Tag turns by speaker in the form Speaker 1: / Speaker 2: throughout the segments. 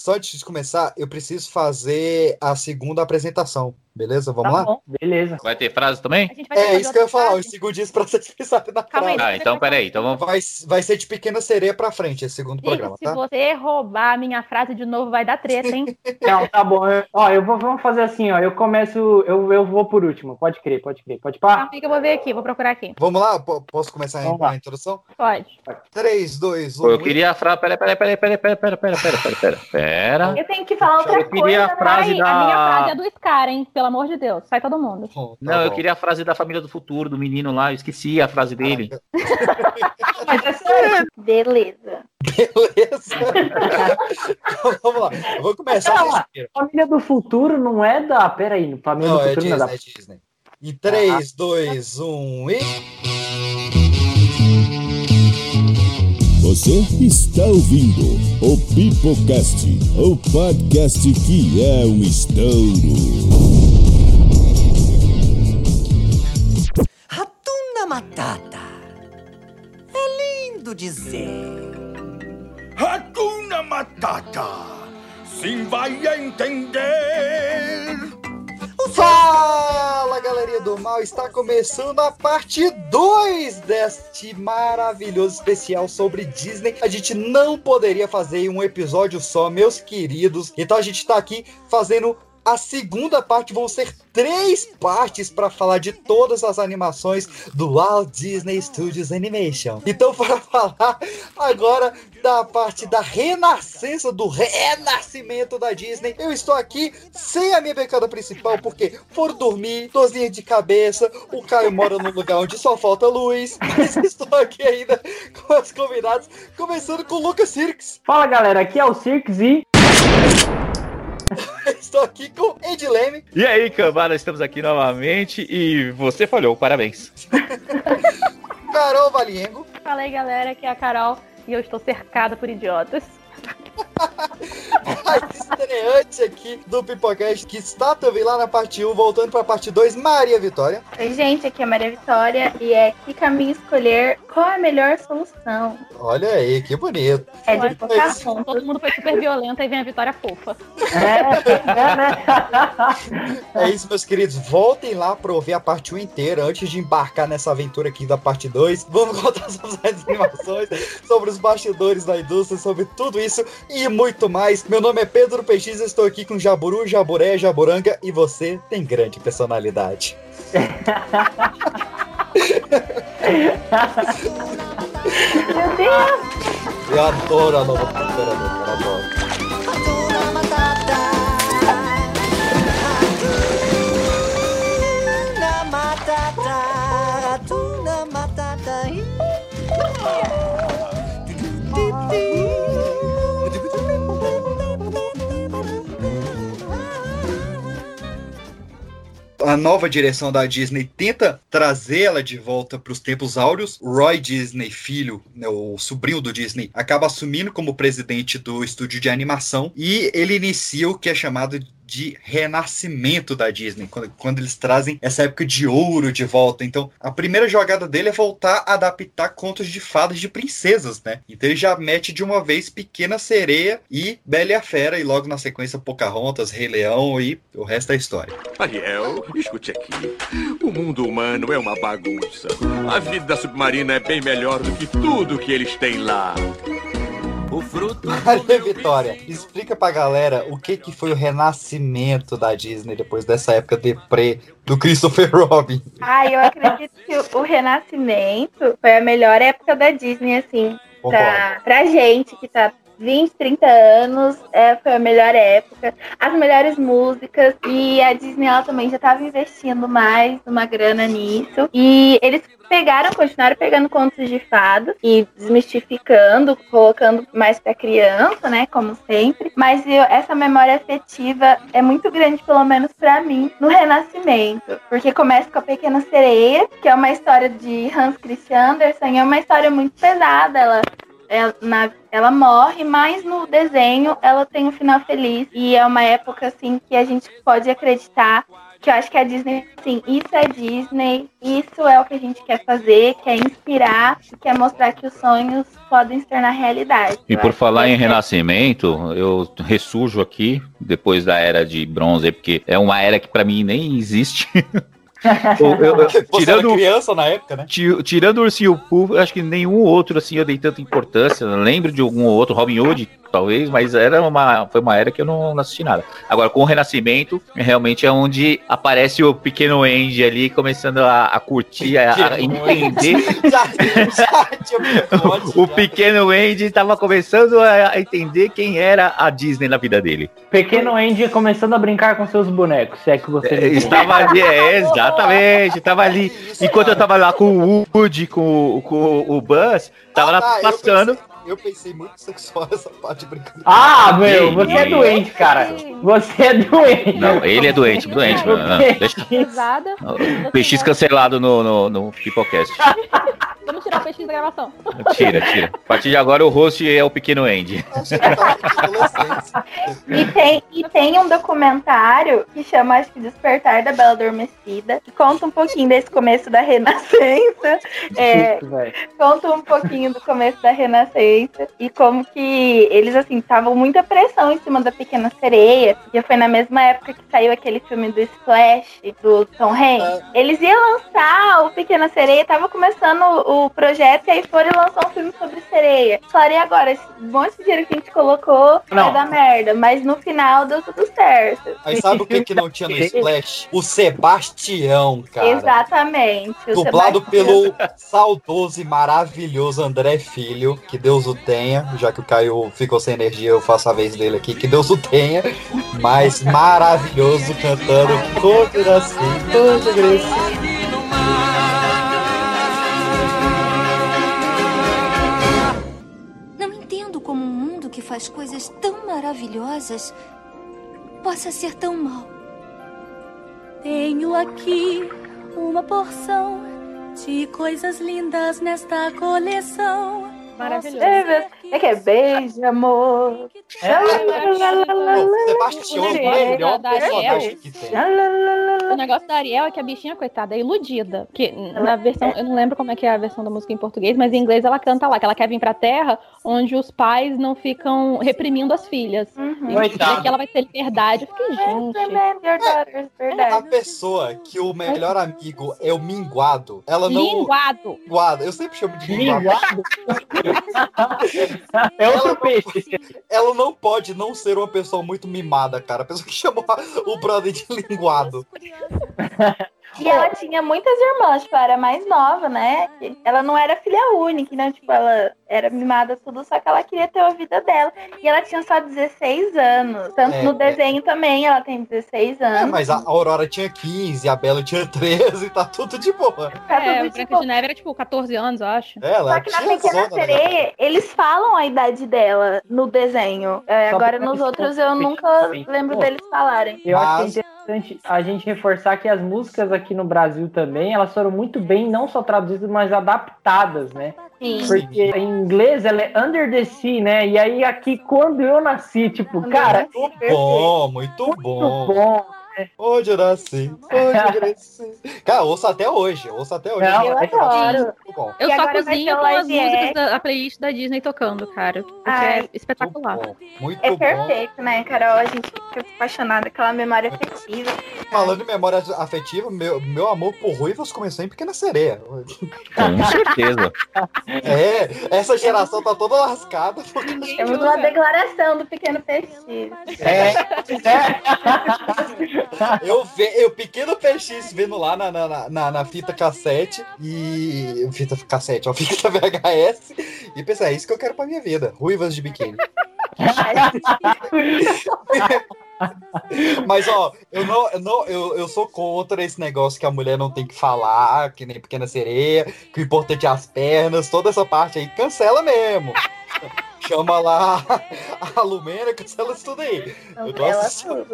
Speaker 1: só antes de começar, eu preciso fazer a segunda apresentação. Beleza? Vamos
Speaker 2: Tá
Speaker 1: lá?
Speaker 2: bom, beleza.
Speaker 3: Vai ter frase também?
Speaker 1: É isso que eu ia falar.
Speaker 2: frase?
Speaker 1: Os segundos pra vocês pensarem na
Speaker 2: Calma aí.
Speaker 1: frase.
Speaker 3: Ah, então peraí. Então vamos.
Speaker 1: Vai, vai ser de pequena sereia pra frente esse segundo
Speaker 2: Gente,
Speaker 1: programa,
Speaker 2: se
Speaker 1: tá?
Speaker 2: você roubar a minha frase de novo, vai dar treta, hein?
Speaker 4: Não, tá bom. Eu- ó, eu vou vamos fazer assim, ó. Eu começo, eu, eu vou por último. Pode crer, pode crer. Pode pá?
Speaker 2: Calma aí que eu vou ver aqui, vou procurar aqui.
Speaker 1: Vamos lá? P- Posso começar
Speaker 4: Vamos
Speaker 1: a, introdução?
Speaker 2: Pode.
Speaker 1: 3, 2, 1.
Speaker 3: Pô, eu queria a frase. Pera, pera, pera, pera, pera, pera, pera, pera, pera.
Speaker 2: Eu tenho que falar outra
Speaker 3: Eu queria
Speaker 2: coisa.
Speaker 3: a frase
Speaker 2: né?
Speaker 3: da-
Speaker 2: A minha frase é do Scar, hein? Pelo amor de Deus. Sai todo mundo.
Speaker 3: Não, eu queria a frase da família do futuro, do menino lá. Eu esqueci a frase dele.
Speaker 4: Mas é sério.
Speaker 2: Beleza.
Speaker 1: Beleza? Então, vamos lá. Eu vou começar primeiro.
Speaker 4: Família do Futuro não é da. Pera aí, Família
Speaker 1: Não,
Speaker 4: do
Speaker 1: é
Speaker 4: Futuro não é da.
Speaker 1: é Disney. Em 3, 2, 1 e.
Speaker 5: Você está ouvindo o Pipocast, o podcast que é um estouro.
Speaker 6: Matata. É lindo dizer.
Speaker 7: Hakuna Matata. Sim vai entender.
Speaker 1: Fala galerinha do mal, está começando a parte 2 deste maravilhoso especial sobre Disney. A gente não poderia fazer um episódio só, meus queridos. Então a gente está aqui fazendo a segunda parte. Vão ser três partes para falar de todas as animações do Walt Disney Studios Animation. Então, para falar agora da parte da renascença, do renascimento da Disney. Eu estou aqui sem a minha becada principal, porque foram dormir, dorzinha de cabeça, o Caio mora num lugar onde só falta luz, mas estou aqui ainda com os convidados, começando com o Lucas Sirks.
Speaker 4: Fala galera, aqui é o Cirques e.
Speaker 1: Estou aqui com Ed Leme,
Speaker 3: E aí, cambada, estamos aqui novamente e você falhou, parabéns.
Speaker 1: Carol Valiengo,
Speaker 2: Fala aí, galera, aqui é a Carol e eu estou cercada por idiotas.
Speaker 1: Estreante aqui do Pipocast, que está também lá na parte 1, voltando para a parte 2, Maria Vitória.
Speaker 8: Oi, gente, aqui é a Maria Vitória e é que caminho escolher qual é a melhor solução.
Speaker 1: Olha aí, que bonito.
Speaker 8: É de Pocahontas.
Speaker 2: Todo mundo foi super violento e vem a vitória fofa.
Speaker 4: É, é, né?
Speaker 1: É isso, meus queridos. Voltem lá para ouvir a parte 1 inteira antes de embarcar nessa aventura aqui da parte 2. Vamos contar sobre as animações, sobre os bastidores da indústria, sobre tudo isso e muito mais. Meu nome é Pedro PX, estou aqui com Jaburu, Jaburé, Jaburanga e você tem grande personalidade.
Speaker 8: Meu Deus!
Speaker 1: Eu adoro a nova cultura adoro.
Speaker 6: Hakuna Matata. Matata. Matata.
Speaker 1: A nova direção da Disney tenta trazê-la de volta para os tempos áureos. Roy Disney, filho, né, o sobrinho do Disney, acaba assumindo como presidente do estúdio de animação e ele inicia o que é chamado de renascimento da Disney, quando, quando eles trazem essa época de ouro de volta. Então, a primeira jogada dele é voltar a adaptar contos de fadas de princesas, né? Então ele já mete de uma vez Pequena Sereia e Bela e a Fera, e logo na sequência Pocahontas, Rei Leão e o resto é história.
Speaker 7: Ariel, escute aqui. O mundo humano é uma bagunça. A vida submarina é bem melhor do que tudo que eles têm lá.
Speaker 6: O fruto.
Speaker 1: Maria Vitória, explica pra galera o que, que foi o renascimento da Disney depois dessa época deprê do Christopher Robin.
Speaker 8: Ai, eu acredito que o- Renascimento foi a melhor época da Disney, assim, pra, pra gente que tá 20, 30 anos, é, foi a melhor época, as melhores músicas, e a Disney ela também já estava investindo mais uma grana nisso. E eles pegaram, continuaram pegando contos de fadas e desmistificando, colocando mais pra criança, né, como sempre. Mas eu- essa memória afetiva é muito grande, pelo menos pra mim, no Renascimento. Porque começa com a Pequena Sereia, que é uma história de Hans Christian Andersen, é uma história muito pesada. Ela ela, na- ela morre, mas no desenho ela tem um final feliz. E é uma época assim que a gente pode acreditar Que eu acho que a Disney, assim, isso é Disney, isso é o que a gente quer fazer, quer inspirar, quer mostrar que os sonhos podem se tornar realidade.
Speaker 3: E por falar em
Speaker 8: é-
Speaker 3: renascimento, eu ressurjo aqui depois da era de bronze, porque é uma era que pra mim nem existe. Eu- eu- tirando,
Speaker 1: criança na época, né?
Speaker 3: ti- tirando o Ursinho Pooh, acho que nenhum outro assim eu dei tanta importância. Eu lembro de algum outro, Robin Hood, talvez, mas era uma, foi uma era que eu não, não assisti nada. Agora, com o Renascimento, realmente é onde aparece o pequeno Andy ali, começando a, a curtir, a, a entender.
Speaker 1: Já, já
Speaker 3: O pequeno Andy estava começando a, entender quem era a Disney na vida dele.
Speaker 4: Pequeno Andy começando a brincar com seus bonecos, se é que você.
Speaker 3: É, estava ali, é, exatamente, estava ali. Enquanto eu
Speaker 1: cara.
Speaker 3: tava lá com o Woody, com, o- com o Buzz, tava
Speaker 1: Ah,
Speaker 3: lá
Speaker 1: eu
Speaker 3: passando.
Speaker 1: Eu pensei muito sexual essa parte brincando.
Speaker 4: Ah, meu, você é doente, cara. Você é doente.
Speaker 3: Não, ele é doente, doente. Não, não, deixa. PX cancelado no, no, no Pipocast.
Speaker 2: Vamos tirar o peixe da gravação.
Speaker 3: Tira, tira. A partir de agora o host é o pequeno Andy.
Speaker 1: Adolescência.
Speaker 8: E tem, e tem um documentário que chama, acho que Despertar da Bela Adormecida, que conta um pouquinho desse começo da Renascença, é, conta um pouquinho do começo da Renascença e como que eles, assim, estavam muita pressão em cima da Pequena Sereia, porque foi na mesma época que saiu aquele filme do Splash, do Tom Hanks. Eles iam lançar o Pequena Sereia, tava começando o, o projeto e aí foram lançar um filme sobre sereia. E agora? Esse monte de dinheiro que a gente colocou vai
Speaker 4: Não.
Speaker 8: dar merda, mas no final deu tudo certo.
Speaker 1: Aí sabe o que, que não tinha no Splash? O Sebastião, cara.
Speaker 8: Exatamente. o
Speaker 1: Dublado
Speaker 8: Sebastião.
Speaker 1: pelo saudoso e maravilhoso André Filho, que Deus o tenha, já que o Caio ficou sem energia, eu faço a vez dele aqui, que Deus o tenha, mas maravilhoso cantando todo assim, todo agressivo.
Speaker 9: Faz coisas tão maravilhosas possa ser tão mau.
Speaker 10: Tenho aqui uma porção de coisas lindas nesta coleção.
Speaker 2: Maravilhoso.
Speaker 8: É, é que é beijo, amor.
Speaker 1: O Sebastião é o que
Speaker 2: negócio da Ariel é que a bichinha, coitada, é iludida. Porque na versão, eu não lembro como é que é a versão da música em português, mas em inglês ela canta lá, que ela quer vir pra terra onde os pais não ficam reprimindo as filhas.
Speaker 8: Uhum.
Speaker 2: E aqui ela vai ter liberdade. Eu fiquei, gente.
Speaker 8: Remember your daughters,
Speaker 1: A pessoa que o melhor amigo é o minguado, ela não.
Speaker 2: Linguado.
Speaker 1: Minguado, eu sempre chamo de minguado.
Speaker 4: Minguado? É outro peixe.
Speaker 1: Ela não pode não ser uma pessoa muito mimada, cara. A pessoa que chamou o brother de linguado.
Speaker 8: E ela tinha muitas irmãs, tipo, ela era mais nova, né? Ela não era filha única, né? Tipo, ela era mimada tudo, só que ela queria ter a vida dela. E ela tinha só 16 anos. Tanto
Speaker 1: É,
Speaker 8: no
Speaker 1: é.
Speaker 8: desenho também, ela tem 16
Speaker 1: É,
Speaker 8: anos.
Speaker 1: mas a Aurora tinha 15, a Bela tinha 13, tá tudo de boa.
Speaker 8: Tá
Speaker 2: É,
Speaker 8: tudo
Speaker 2: o
Speaker 8: de
Speaker 2: Branca de Neve era tipo 14 anos, eu acho.
Speaker 1: Ela
Speaker 8: Só que na Pequena
Speaker 1: né?
Speaker 8: Sereia, eles falam a idade dela no desenho. É, agora nos outros eu nunca
Speaker 4: Pô.
Speaker 8: lembro deles falarem.
Speaker 4: Eu acho
Speaker 1: Mas-
Speaker 4: que é interessante a gente reforçar que as músicas aqui no Brasil também, elas foram muito bem, não só traduzidas, mas adaptadas, né?
Speaker 8: Sim.
Speaker 4: Porque em inglês ela é Under the Sea, né? E aí aqui, quando eu nasci, tipo, cara,
Speaker 1: Muito bom, muito
Speaker 4: muito
Speaker 1: bom.
Speaker 4: bom.
Speaker 1: Onde eu nasci, onde eu cresci. Cara, ouço até hoje, ouço até hoje.
Speaker 4: Não,
Speaker 8: Eu
Speaker 4: é
Speaker 8: adoro.
Speaker 1: Muito bom.
Speaker 2: Eu
Speaker 8: E
Speaker 2: só cozinho com as músicas da playlist da Disney tocando, cara. Porque
Speaker 8: Ai,
Speaker 2: é
Speaker 1: Muito
Speaker 2: espetacular.
Speaker 1: bom. Muito
Speaker 8: É
Speaker 1: bom.
Speaker 8: perfeito, né, Carol? A gente fica apaixonada, aquela memória afetiva.
Speaker 1: Falando em memória afetiva, meu, meu amor por ruivas começou em Pequena Sereia.
Speaker 3: Com certeza.
Speaker 1: É, essa geração tá toda lascada. porque-
Speaker 8: Temos uma declaração do Pequeno Peixe.
Speaker 4: É, é.
Speaker 1: Eu, ve, eu pequeno PX vendo lá na, na, na, na fita cassete e. Fita cassete, ó, fita VHS. E pensei, é isso que eu quero pra minha vida. Ruivas de biquíni. Mas, ó, eu não, eu não eu, eu sou contra esse negócio que a mulher não tem que falar, que nem pequena sereia, que o importante é as pernas, toda essa parte aí, cancela mesmo. Chama lá a Lumena, cancela isso tudo aí. Eu tô
Speaker 8: Ela
Speaker 1: assistindo.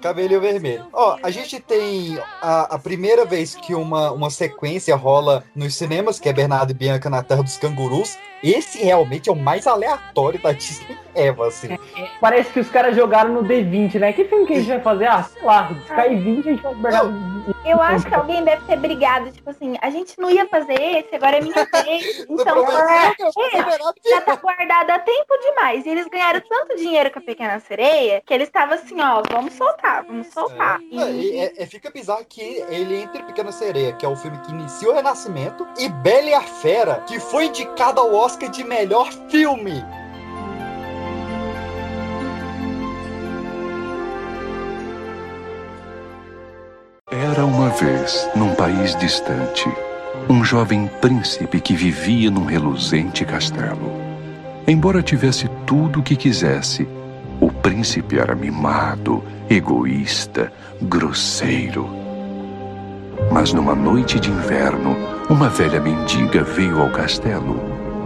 Speaker 1: Cabelinho vermelho. Ó, a gente tem a, a primeira vez que uma, uma sequência rola nos cinemas, que é Bernardo e Bianca na Terra dos Cangurus. Esse realmente é o mais aleatório da Disney Eva, assim.
Speaker 4: Parece que os caras jogaram no D20, né? Que filme que a gente vai fazer? Ah, sei lá, Sky 20 a gente vai Bernardo.
Speaker 8: Eu acho que alguém deve ter brigado, tipo assim, a gente não ia fazer esse, agora é minha vez. Então, é, é, já tá guardado há tempo demais. E eles ganharam tanto dinheiro com a Pequena Sereia que eles estavam assim, ó, vamos soltar, vamos soltar.
Speaker 1: É, e é- é- fica bizarro que ele entre Pequena Sereia, que é o filme que inicia o Renascimento, e Bela e a Fera, que foi indicado ao Oscar de melhor filme.
Speaker 11: Era uma vez, num país distante, um jovem príncipe que vivia num reluzente castelo. Embora tivesse tudo o que quisesse, o príncipe era mimado, egoísta, grosseiro. Mas numa noite de inverno, uma velha mendiga veio ao castelo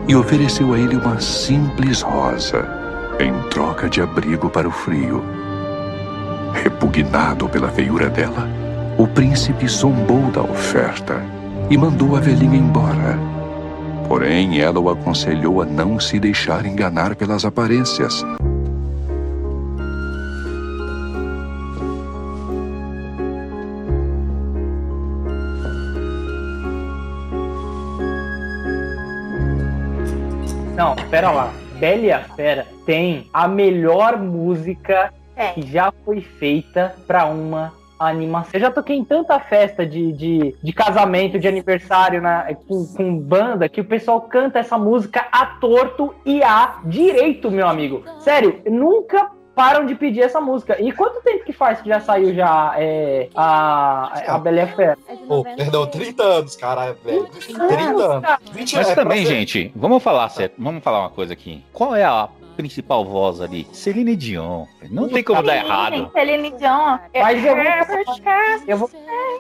Speaker 11: e ofereceu a ele uma simples rosa em troca de abrigo para o frio. Repugnado pela feiura dela, o príncipe zombou da oferta e mandou a velhinha embora. Porém, ela o aconselhou a não se deixar enganar pelas aparências.
Speaker 4: Não, pera lá. Bela e a Fera tem a melhor música
Speaker 8: É.
Speaker 4: que já foi feita pra uma animação. Eu já toquei em tanta festa de, de, de casamento, de aniversário na, com, com banda, que o pessoal canta essa música a torto e a direito, meu amigo. Sério, nunca param de pedir essa música. E quanto tempo que faz que já saiu já é, a, a Bela e a Fera?
Speaker 2: É
Speaker 1: Pô,
Speaker 2: 90.
Speaker 1: perdão, 30 anos, caralho, velho. 30 anos. 20
Speaker 3: Mas
Speaker 1: é,
Speaker 3: também,
Speaker 1: pra ser-
Speaker 3: gente, vamos falar certo, vamos falar uma coisa aqui. Qual é a principal voz ali? Celine Dion. Não tem como dar errado.
Speaker 8: Celine Dion.
Speaker 4: Mas eu vou-
Speaker 8: Herbert Castro.
Speaker 4: Eu vou,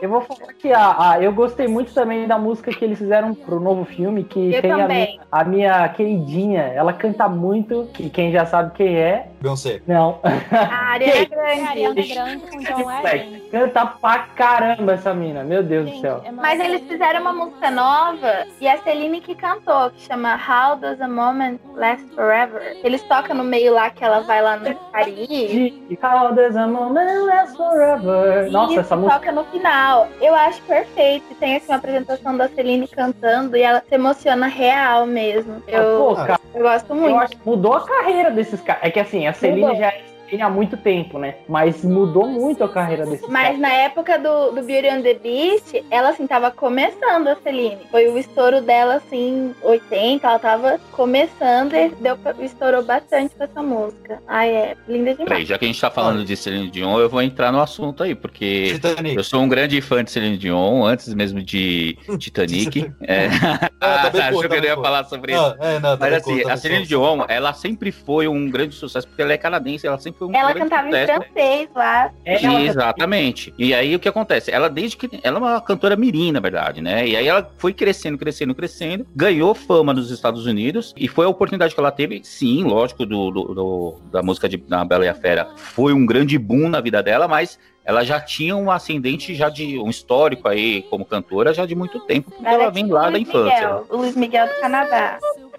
Speaker 4: eu vou falar que a, a- eu gostei muito também da música que eles fizeram pro novo filme, que
Speaker 8: Eu
Speaker 4: tem a minha, a minha queridinha. Ela canta muito, que quem já sabe quem é.
Speaker 1: Beyoncé.
Speaker 4: Não.
Speaker 8: A Ariana Grande.
Speaker 2: Ariana Grande com John Legend.
Speaker 4: Canta pra caramba essa mina, meu Deus do
Speaker 2: Gente,
Speaker 4: céu.
Speaker 2: é
Speaker 8: Mas eles fizeram uma música nova e a Celine que cantou, que chama How Does a Moment Last Forever. Eles tocam no meio lá que ela vai lá no Paris.
Speaker 4: De How does a moment last forever? Nossa,
Speaker 8: Isso,
Speaker 4: essa música.
Speaker 8: toca no final. Eu acho perfeito. Tem assim uma apresentação da Celine cantando e ela se emociona real mesmo. Eu,
Speaker 4: Pô, cara,
Speaker 8: eu gosto
Speaker 4: eu
Speaker 8: muito.
Speaker 4: acho que mudou a carreira desses caras. É que assim, a Celine
Speaker 8: Mudou.
Speaker 4: já é Celine há muito tempo, né? Mas mudou muito a carreira desses
Speaker 8: Mas na época do, do Beauty and the Beast, ela assim tava começando a Celine. Foi o estouro dela assim, 80, ela tava começando e deu, pra- estourou bastante com essa música. Ai, é linda
Speaker 3: Peraí,
Speaker 8: demais.
Speaker 3: já que a gente tá falando de Celine Dion, eu vou entrar no assunto aí, porque
Speaker 1: Titanic.
Speaker 3: eu sou um grande fã de Celine Dion, antes mesmo de Titanic. É.
Speaker 1: Ah, também
Speaker 3: Achou que eu não ia falar sobre isso.
Speaker 1: Não, é, não,
Speaker 3: Mas assim, a Celine. Dion, ela sempre foi um grande sucesso, porque ela é canadense, ela sempre foi um
Speaker 8: Ela cantava em
Speaker 3: sucesso.
Speaker 8: francês lá.
Speaker 4: É,
Speaker 3: Exatamente. E aí o que acontece? Ela desde que ela é uma cantora mirim, na verdade, né? E aí ela foi crescendo, crescendo, crescendo, ganhou fama nos Estados Unidos e foi a oportunidade que ela teve, sim, lógico, do, do- do- da música de da Bela e a Fera, foi um grande boom na vida dela, mas ela já tinha um ascendente já de um histórico aí como cantora já de muito tempo, porque ela
Speaker 8: é
Speaker 3: vem lá
Speaker 8: o
Speaker 3: da
Speaker 8: Luiz
Speaker 3: infância.
Speaker 8: Miguel, o Luiz Miguel do Canadá.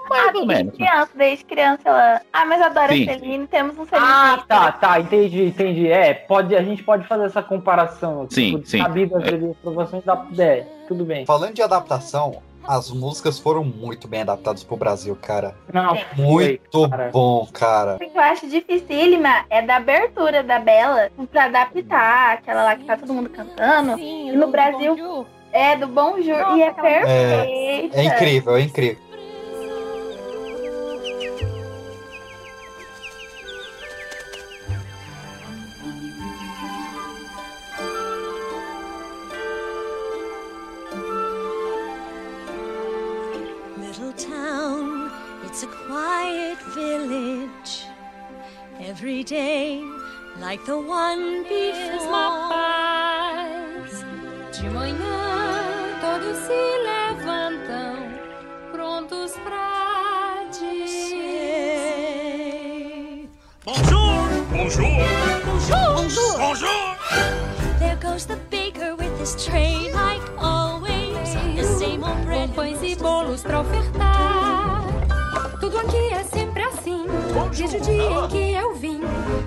Speaker 3: Mais
Speaker 8: ah,
Speaker 3: ou
Speaker 8: desde
Speaker 3: menos.
Speaker 8: criança, desde criança ela. Ah, mas adora
Speaker 3: Sim.
Speaker 8: Celine, temos um Celine.
Speaker 4: Ah, tá, tá, entendi, entendi. É, pode, a gente pode fazer essa comparação.
Speaker 3: Sim,
Speaker 4: tipo,
Speaker 3: sim.
Speaker 4: Sabidas
Speaker 3: É.
Speaker 4: de aprovações da. É, tudo bem.
Speaker 1: Falando de adaptação, as músicas foram muito bem adaptadas pro Brasil, cara.
Speaker 4: Não.
Speaker 1: Muito
Speaker 4: foi, cara.
Speaker 1: bom, cara.
Speaker 8: O que eu acho dificílima é da abertura da Bela pra adaptar aquela lá que tá todo mundo cantando.
Speaker 2: Sim,
Speaker 8: E no
Speaker 2: do
Speaker 8: Brasil-
Speaker 2: Bonjour.
Speaker 8: É do Bonjour
Speaker 2: Nossa,
Speaker 8: e é
Speaker 2: aquela-
Speaker 8: perfeita.
Speaker 1: É incrível, é incrível.
Speaker 10: Quiet village. Every day, like the one before.
Speaker 12: De manhã todos se levantam, prontos pra dizer.
Speaker 13: Bonjour! Bonjour!
Speaker 12: Bonjour!
Speaker 13: Bonjour!
Speaker 12: There goes the baker with his tray, like always. The same old bread. Pães e bolos pra ofertar. Tudo aqui é sempre assim. Desde o dia em que eu vim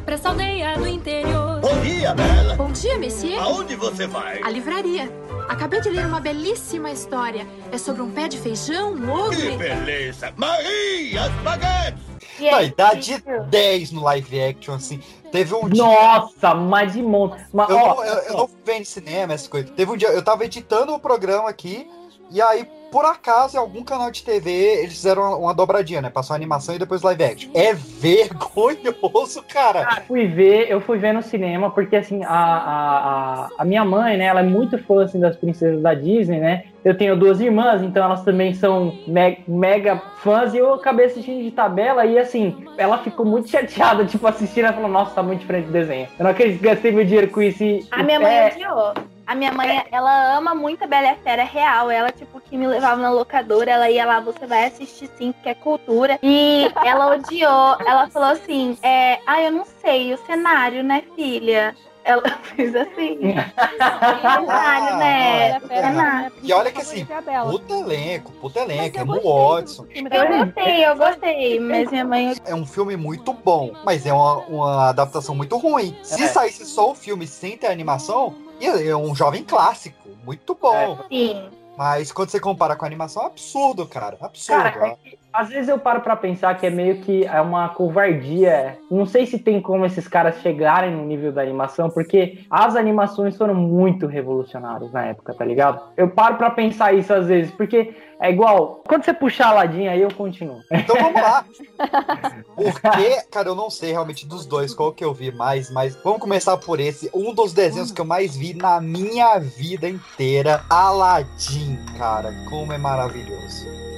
Speaker 12: pra essa aldeia do interior.
Speaker 13: Bom dia, Bela!
Speaker 14: Bom dia, Monsieur.
Speaker 13: Aonde você vai?
Speaker 14: A livraria. Acabei de ler uma belíssima história. É sobre um pé de feijão, um ogro
Speaker 13: Que beleza! Marie, as baguetes!
Speaker 1: Não, e dá de 10 no live action, assim. Teve um dia.
Speaker 4: Nossa, mas de monte. Mas,
Speaker 1: Eu,
Speaker 4: ó,
Speaker 1: não, eu, eu não vendo cinema, essas coisas. Teve um dia, eu tava editando o programa aqui, e aí, por acaso, em algum canal de TV, eles fizeram uma, dobradinha, né? Passou a animação e depois live action. É vergonhoso, cara.
Speaker 4: Ah, fui ver, eu fui ver no cinema, porque assim, a, a, a, a minha mãe, né, ela é muito fã assim, das princesas da Disney, né? Eu tenho duas irmãs, então elas também são me- mega fãs, e eu acabei assistindo de tabela, e assim, ela ficou muito chateada, tipo, assistindo, ela falou, nossa, tá muito diferente do desenho. Eu não acredito que gastei meu dinheiro com isso e.
Speaker 8: A minha mãe
Speaker 4: é,
Speaker 8: odiou. A minha mãe, ela ama muito a Bela e a Fera real. Ela, tipo, que me levava na locadora, ela ia lá, você vai assistir sim, porque é cultura. E ela odiou. Ela falou assim: é, ah, eu não sei, o cenário, né, filha? Ela fez assim. cenário, né? Cenário.
Speaker 1: E olha que assim, puta elenco, puta elenco, é no Watson.
Speaker 8: Eu gostei, eu gostei, mas minha mãe.
Speaker 1: É um filme muito bom, mas é uma, uma adaptação muito ruim. Se
Speaker 8: É.
Speaker 1: saísse só o filme sem ter animação, ia- é um jovem clássico, muito bom.
Speaker 8: Sim.
Speaker 1: Mas quando você compara com a animação, é absurdo, cara. Absurdo.
Speaker 4: Cara, é que, às vezes eu paro pra pensar que é meio que é uma covardia. Não sei se tem como esses caras chegarem no nível da animação, porque as animações foram muito revolucionárias na época, tá ligado? Eu paro pra pensar isso às vezes, porque é igual, quando você puxar a ladinha aí eu continuo.
Speaker 1: Então vamos lá. Porque, cara, eu não sei realmente dos dois qual que eu vi mais, mas vamos começar por esse. Um dos desenhos que eu mais vi na minha vida inteira, Aladdin, cara. Como é maravilhoso.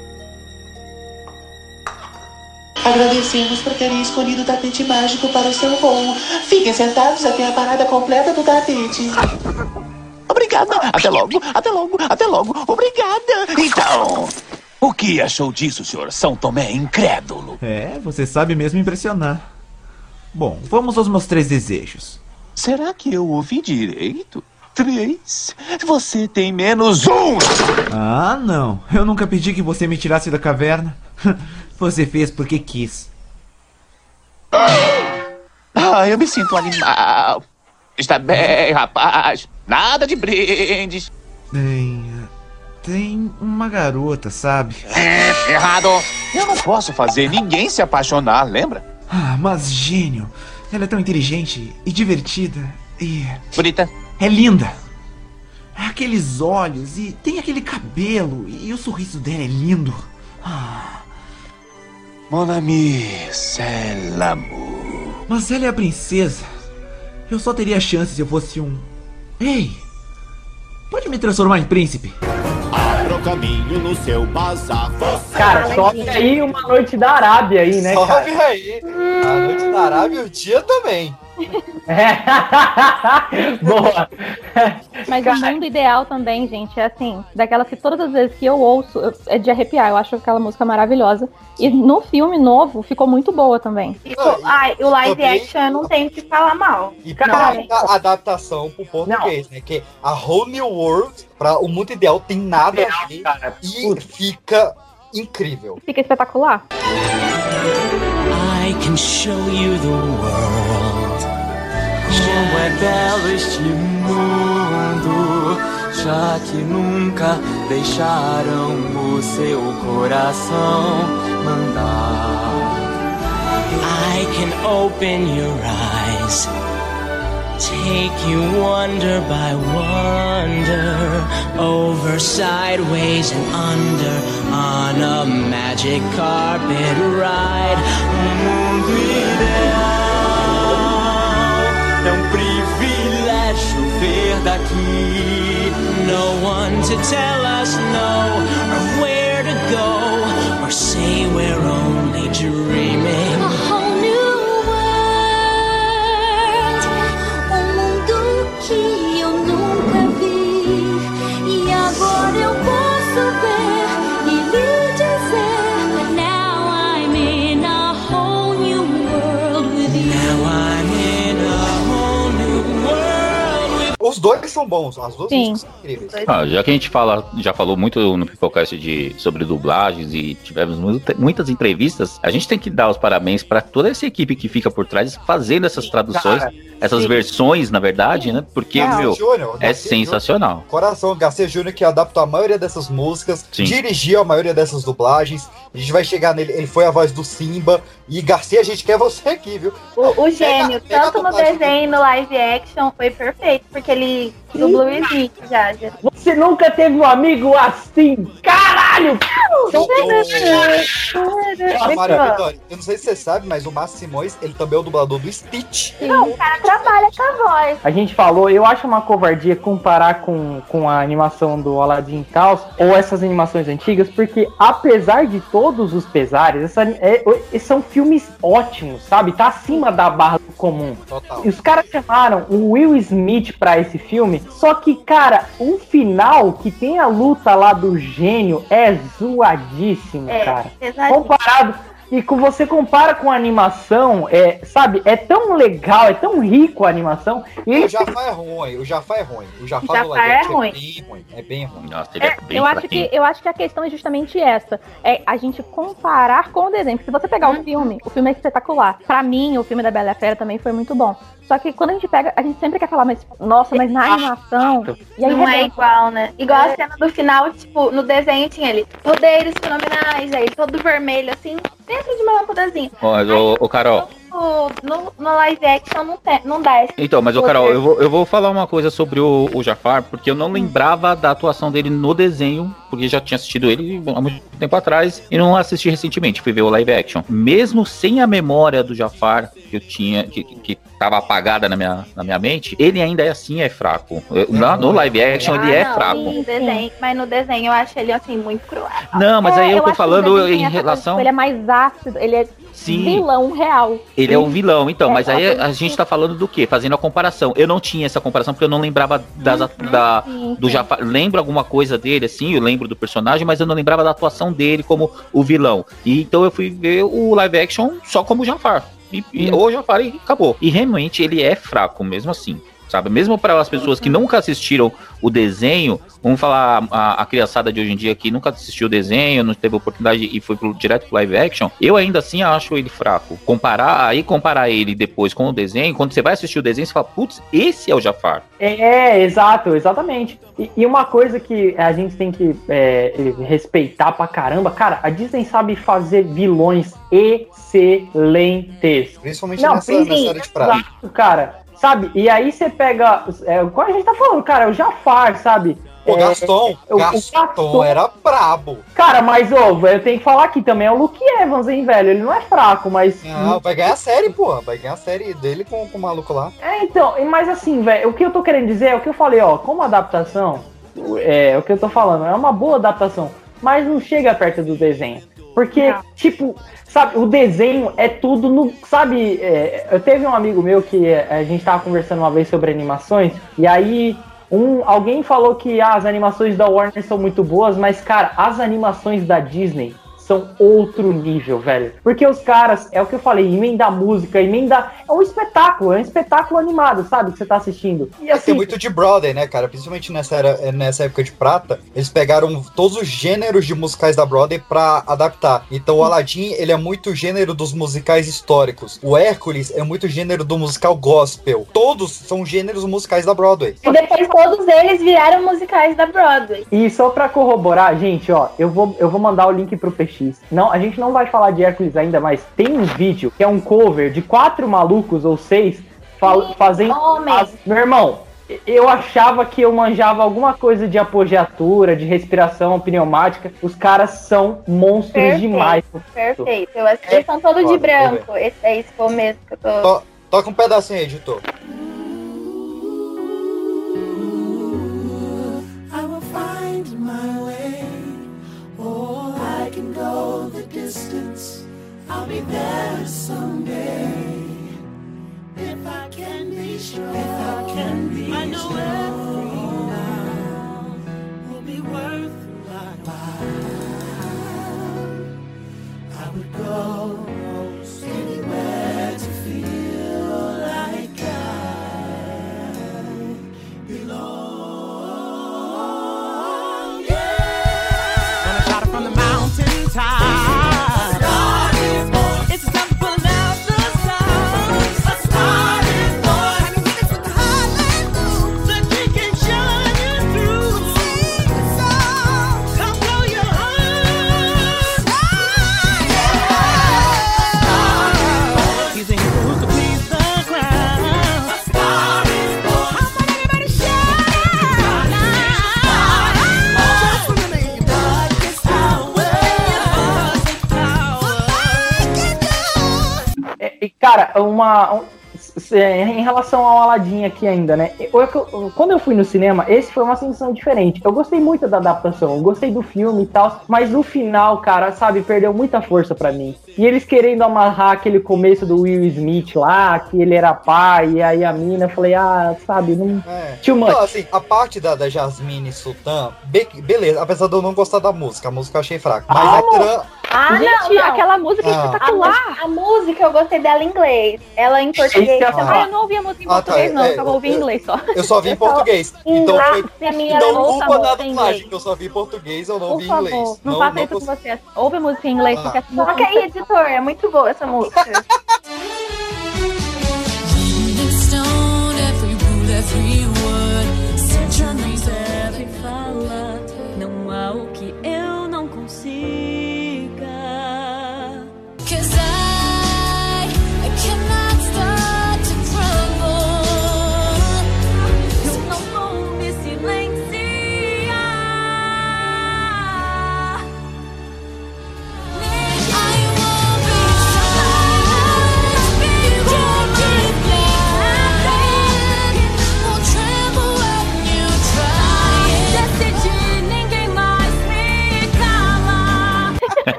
Speaker 15: Agradecemos por terem escolhido o tapete mágico para o seu voo. Fiquem sentados até a parada completa do tapete.
Speaker 16: Obrigada. Até logo, até logo, até logo. Obrigada. Então, o que achou disso, senhor São Tomé incrédulo?
Speaker 17: É, você sabe mesmo impressionar. Bom, vamos aos meus três desejos.
Speaker 16: Será que eu ouvi direito? Três? Você tem menos um!
Speaker 17: Ah, não. Eu nunca pedi que você me tirasse da caverna. Você fez porque quis.
Speaker 16: Ah, eu me sinto um animal. Está bem, rapaz. Nada de brindes.
Speaker 17: Tem. Tem uma garota, sabe?
Speaker 16: É, errado. Eu não posso fazer ninguém se apaixonar, lembra?
Speaker 17: Ah, mas gênio. Ela é tão inteligente e divertida e.
Speaker 16: Bonita.
Speaker 17: É linda. Aqueles olhos e tem aquele cabelo e o sorriso dela é lindo. Ah,
Speaker 16: Mon ami, c'est l'amour.
Speaker 17: mas ela é a princesa. Eu só teria chance se eu fosse um. Ei! Pode me transformar em príncipe?
Speaker 18: Abra o caminho no seu bazar. Você
Speaker 4: Cara, sobe aí uma noite da Arábia aí, né,
Speaker 1: Sobe
Speaker 4: cara?
Speaker 1: aí. A noite da Arábia e o dia também.
Speaker 4: Boa.
Speaker 2: Mas o mundo ideal também, gente, é assim, daquelas que todas as vezes que eu ouço, eu- é de arrepiar, eu acho aquela música maravilhosa. E no filme novo ficou muito boa também.
Speaker 8: Tipo, ai, o live
Speaker 1: também-
Speaker 8: action eu não tenho o que falar mal.
Speaker 1: E pra a adaptação pro português, né? Que a Whole New World, pra o mundo ideal, tem nada a ver e fica incrível.
Speaker 2: Fica espetacular.
Speaker 6: I can show you the world. Como é belo este mundo, já que nunca deixaram o seu coração mandar. I can open your eyes, take you wonder by wonder, over, sideways and under, on a magic carpet ride. Um mundo ideal. No one to tell us no,
Speaker 1: dois são bons, as duas
Speaker 2: Sim.
Speaker 1: músicas são incríveis.
Speaker 3: Ah, já que a gente fala, já falou muito no Pipocast de sobre dublagens e tivemos muita- muitas entrevistas, a gente tem que dar os parabéns para toda essa equipe que fica por trás fazendo essas traduções,
Speaker 1: Cara,
Speaker 3: essas
Speaker 1: sim.
Speaker 3: versões, na verdade, né? Porque,
Speaker 1: Garcia
Speaker 3: meu,
Speaker 1: Júnior,
Speaker 3: é
Speaker 1: Garcia
Speaker 3: sensacional.
Speaker 1: Coração, Garcia Júnior que adaptou a maioria dessas músicas,
Speaker 3: Sim.
Speaker 1: dirigiu a maioria dessas dublagens. A gente vai chegar nele, ele foi a voz do Simba. E Garcia, a gente quer você aqui, viu?
Speaker 8: O, o gênio,
Speaker 1: pega
Speaker 8: tanto no desenho e no live action, foi perfeito, porque ele dublou o Smith já. já.
Speaker 4: Você nunca teve um amigo assim? Caralho!
Speaker 1: Vitória, eu não sei se você sabe, mas o Márcio Simões, ele também é o dublador do Stitch.
Speaker 8: Não, o cara trabalha com a voz.
Speaker 4: A gente falou, eu acho uma covardia comparar com, com a animação do Aladdin e tal, ou essas animações antigas, porque apesar de todos os pesares, essa, é- é- são filmes ótimos, sabe? Tá acima da barra do comum.
Speaker 1: Total.
Speaker 4: E os caras chamaram o Will Smith pra esse filme, só que, cara, o final que tem a luta lá do gênio é zoadíssimo,
Speaker 8: É,
Speaker 4: cara.
Speaker 8: pesadinho.
Speaker 4: Comparado. E com você compara com a animação, é, sabe, é tão legal, é tão rico a animação. E
Speaker 1: O
Speaker 4: ele
Speaker 1: Jafar é ruim, o Jafar é ruim. O Jafar,
Speaker 8: Jafar
Speaker 1: do live
Speaker 8: é ruim.
Speaker 1: bem ruim. É bem ruim.
Speaker 3: Nossa, ele é, bem
Speaker 2: Eu acho, que, eu acho que a questão é justamente essa. É a gente comparar com o desenho. Porque se você pegar o filme, o filme é espetacular. Pra mim, o filme da Bela e a Fera também foi muito bom. Só que quando a gente pega, a gente sempre quer falar, mas, nossa, mas na animação. E aí
Speaker 8: não é igual, né? Igual a cena do final, tipo, no desenho tinha ele poderes fenomenais, aí todo vermelho, assim, dentro de uma lâmpadazinha.
Speaker 3: Mas, ô, ô, Carol,
Speaker 8: No, no, no live action não, tem, não dá
Speaker 3: Então, mas, ô, Carol, eu vou, eu vou falar uma coisa sobre o, o Jafar, porque eu não lembrava da atuação dele no desenho, porque já tinha assistido ele há muito tempo atrás e não assisti recentemente, fui ver o live action. Mesmo sem a memória do Jafar que eu tinha, que, que tava apagada na minha, na minha mente, ele ainda é assim, é fraco. Eu- na- no live action ele
Speaker 8: Ah,
Speaker 3: é
Speaker 8: não,
Speaker 3: fraco.
Speaker 8: no desenho, mas no desenho eu acho ele, assim, muito cruel.
Speaker 3: Não, mas aí eu tô
Speaker 2: que o
Speaker 3: falando em
Speaker 2: coisa,
Speaker 3: relação.
Speaker 2: tipo, Ele é mais ácido, ele é
Speaker 3: Sim.
Speaker 2: vilão real.
Speaker 3: Ele é o vilão, então,
Speaker 2: É,
Speaker 3: mas aí a gente tá falando do quê? Fazendo a comparação. Eu não tinha essa comparação porque eu não lembrava das, da,
Speaker 2: sim,
Speaker 3: do
Speaker 2: sim.
Speaker 3: Jafar. Lembro alguma coisa dele, assim, eu lembro do personagem, mas eu não lembrava da atuação dele como o vilão. E então eu fui ver o live action só como Jafar. E, e o Jafar e acabou. E realmente ele é fraco, mesmo assim. Sabe? Mesmo para as pessoas que nunca assistiram o desenho, vamos falar a, a criançada de hoje em dia que nunca assistiu o desenho, não teve oportunidade e foi pro, direto pro live action, eu ainda assim acho ele fraco. Comparar, aí comparar ele depois com o desenho, quando você vai assistir o desenho, você fala, putz, esse é o Jafar.
Speaker 4: É, exato, exatamente. E, e uma coisa que a gente tem que é, respeitar pra caramba, cara, a Disney sabe fazer vilões excelentes.
Speaker 1: Principalmente
Speaker 4: Não,
Speaker 1: nessa, nessa área de prata.
Speaker 4: Exato, cara. Sabe? E aí você pega. É, qual a gente tá falando, cara? O Jafar, sabe?
Speaker 1: O
Speaker 4: É,
Speaker 1: Gaston,
Speaker 4: o- o
Speaker 1: Gaston era brabo.
Speaker 4: Cara, mas, ô, eu tenho que falar aqui também, é o Luke Evans, hein, velho? Ele não é fraco, mas.
Speaker 1: Não, vai ganhar a série, porra. Vai ganhar a série dele com, com o maluco lá.
Speaker 4: É, então, mas assim, velho, o que eu tô querendo dizer é o que eu falei, ó, como adaptação, é o que eu tô falando, é uma boa adaptação, mas não chega perto do desenho. Porque, tipo, sabe, o desenho é tudo no. Sabe, é, eu teve um amigo meu que é, a gente tava conversando uma vez sobre animações, e aí. Um, alguém falou que ah, as animações da Warner são muito boas, mas, cara, as animações da Disney são outro nível, velho. Porque os caras, é o que eu falei, emenda música, emenda. É um espetáculo, é um espetáculo animado, sabe? Que você tá assistindo. E
Speaker 1: Tem muito de Broadway, né, cara? Principalmente nessa, era, nessa época de prata, eles pegaram todos os gêneros de musicais da Broadway pra adaptar. Então o Aladdin, ele é muito gênero dos musicais históricos. O Hércules é muito gênero do musical gospel. Todos são gêneros musicais da Broadway.
Speaker 8: E depois todos eles viraram musicais da Broadway.
Speaker 4: E só pra corroborar, gente, ó, eu vou, eu vou mandar o link pro PX. Não, a gente não vai falar de Hércules ainda, mas tem um vídeo que é um cover de quatro malucos ou seis fazendo. as- Meu irmão, eu achava que eu manjava alguma coisa de apogeatura, de respiração pneumática. Os caras são monstros
Speaker 8: Perfeito,
Speaker 4: demais.
Speaker 8: Perfeito. Eu assisti, eles são todos de branco. Esse é esse foi o mesmo que eu tô.
Speaker 1: To- toca um pedacinho aí, editor.
Speaker 6: I will find my go the distance. I'll be there someday. If I can be sure, if I can be I know every now will be worth a while. I would go
Speaker 4: Cara, uma. Se- em relação ao Aladdin aqui ainda, né? Eu- eu- quando eu fui no cinema, esse foi uma sensação diferente. Eu gostei muito da adaptação, eu gostei do filme e tal, mas no final, cara, sabe, perdeu muita força pra mim. E eles querendo amarrar aquele começo do Will Smith lá, que ele era pai, e aí a mina, eu falei, ah, sabe, não.
Speaker 1: É.
Speaker 4: Too much.
Speaker 1: Não, assim, a parte da, da Jasmine Sultan, be- beleza, apesar de eu não gostar da música, a música eu achei fraca. Mas a trama.
Speaker 8: Ah,
Speaker 2: Gente,
Speaker 8: não, não.
Speaker 2: aquela música é
Speaker 1: Ah.
Speaker 2: espetacular.
Speaker 8: A, música eu gostei dela em inglês. Ela em português.
Speaker 4: Eu.
Speaker 2: Ah, eu não ouvi a música em
Speaker 1: Ah, tá,
Speaker 2: português, não.
Speaker 1: é,
Speaker 2: Eu tava ouvindo em inglês só.
Speaker 1: Eu só vi em
Speaker 8: só-
Speaker 1: português. Então foi. Então
Speaker 8: ouça
Speaker 1: culpa da dublagem, que eu só vi em português, eu não
Speaker 2: Por
Speaker 1: vi em
Speaker 2: favor,
Speaker 1: inglês.
Speaker 2: não, faça isso com você. Ouve a música em inglês,
Speaker 1: Ah.
Speaker 2: porque essa música
Speaker 8: aí, editor. É muito boa essa música.
Speaker 12: Rolling stone, every rule, every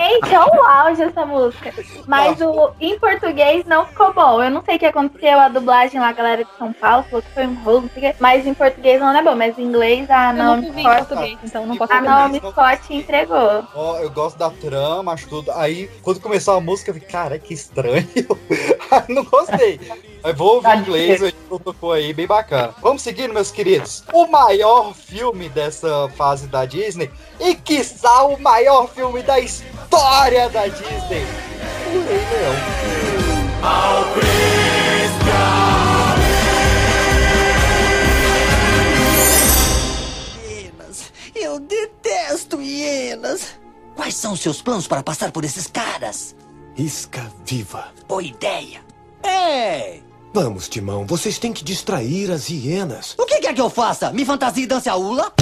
Speaker 8: Gente, é o auge essa música. Mas o, em português não ficou bom. Eu não sei o que aconteceu, a dublagem lá, a galera de São Paulo falou que foi um rolo, não sei o quê. Mas em português não é bom. Mas em inglês a
Speaker 2: Eu
Speaker 8: Naomi
Speaker 2: não vi em
Speaker 8: Scott,
Speaker 2: português, então não posso
Speaker 8: a. Naomi Scott entregou.
Speaker 1: Ó, eu gosto da trama, acho tudo. Aí, quando começou a música, eu falei, cara, que estranho. Não gostei. Mas vou ouvir em inglês, o tocou aí, bem bacana. Vamos seguindo, meus queridos. O maior filme dessa fase da Disney e, quiçá, o maior filme da história da Disney. O Rei Leão.
Speaker 19: Hienas. Eu detesto hienas. Quais são seus planos para passar por esses caras?
Speaker 18: Isca viva.
Speaker 19: Boa ideia. Ei!
Speaker 18: Vamos, Timão, vocês têm que distrair as hienas.
Speaker 19: O que quer que eu faça? Me fantasia e dance a ula?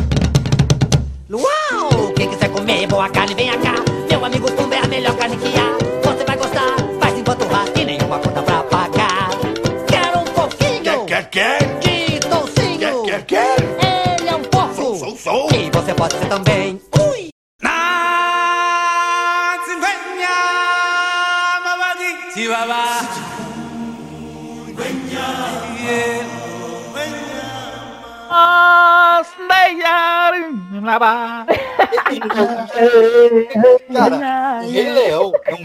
Speaker 19: Uau! Quem quiser comer boa carne, venha cá. Meu amigo Pumba é a melhor carne que há. Você vai gostar, vai se empanturrar e nenhuma conta pra pagar. Quero um pouquinho
Speaker 13: Quer, quer?
Speaker 19: de toucinho.
Speaker 13: Quer, quer?
Speaker 19: Ele é um porco.
Speaker 13: Sou, sou, sou.
Speaker 19: E você pode ser também. Ui!
Speaker 1: O Rei Leão é um.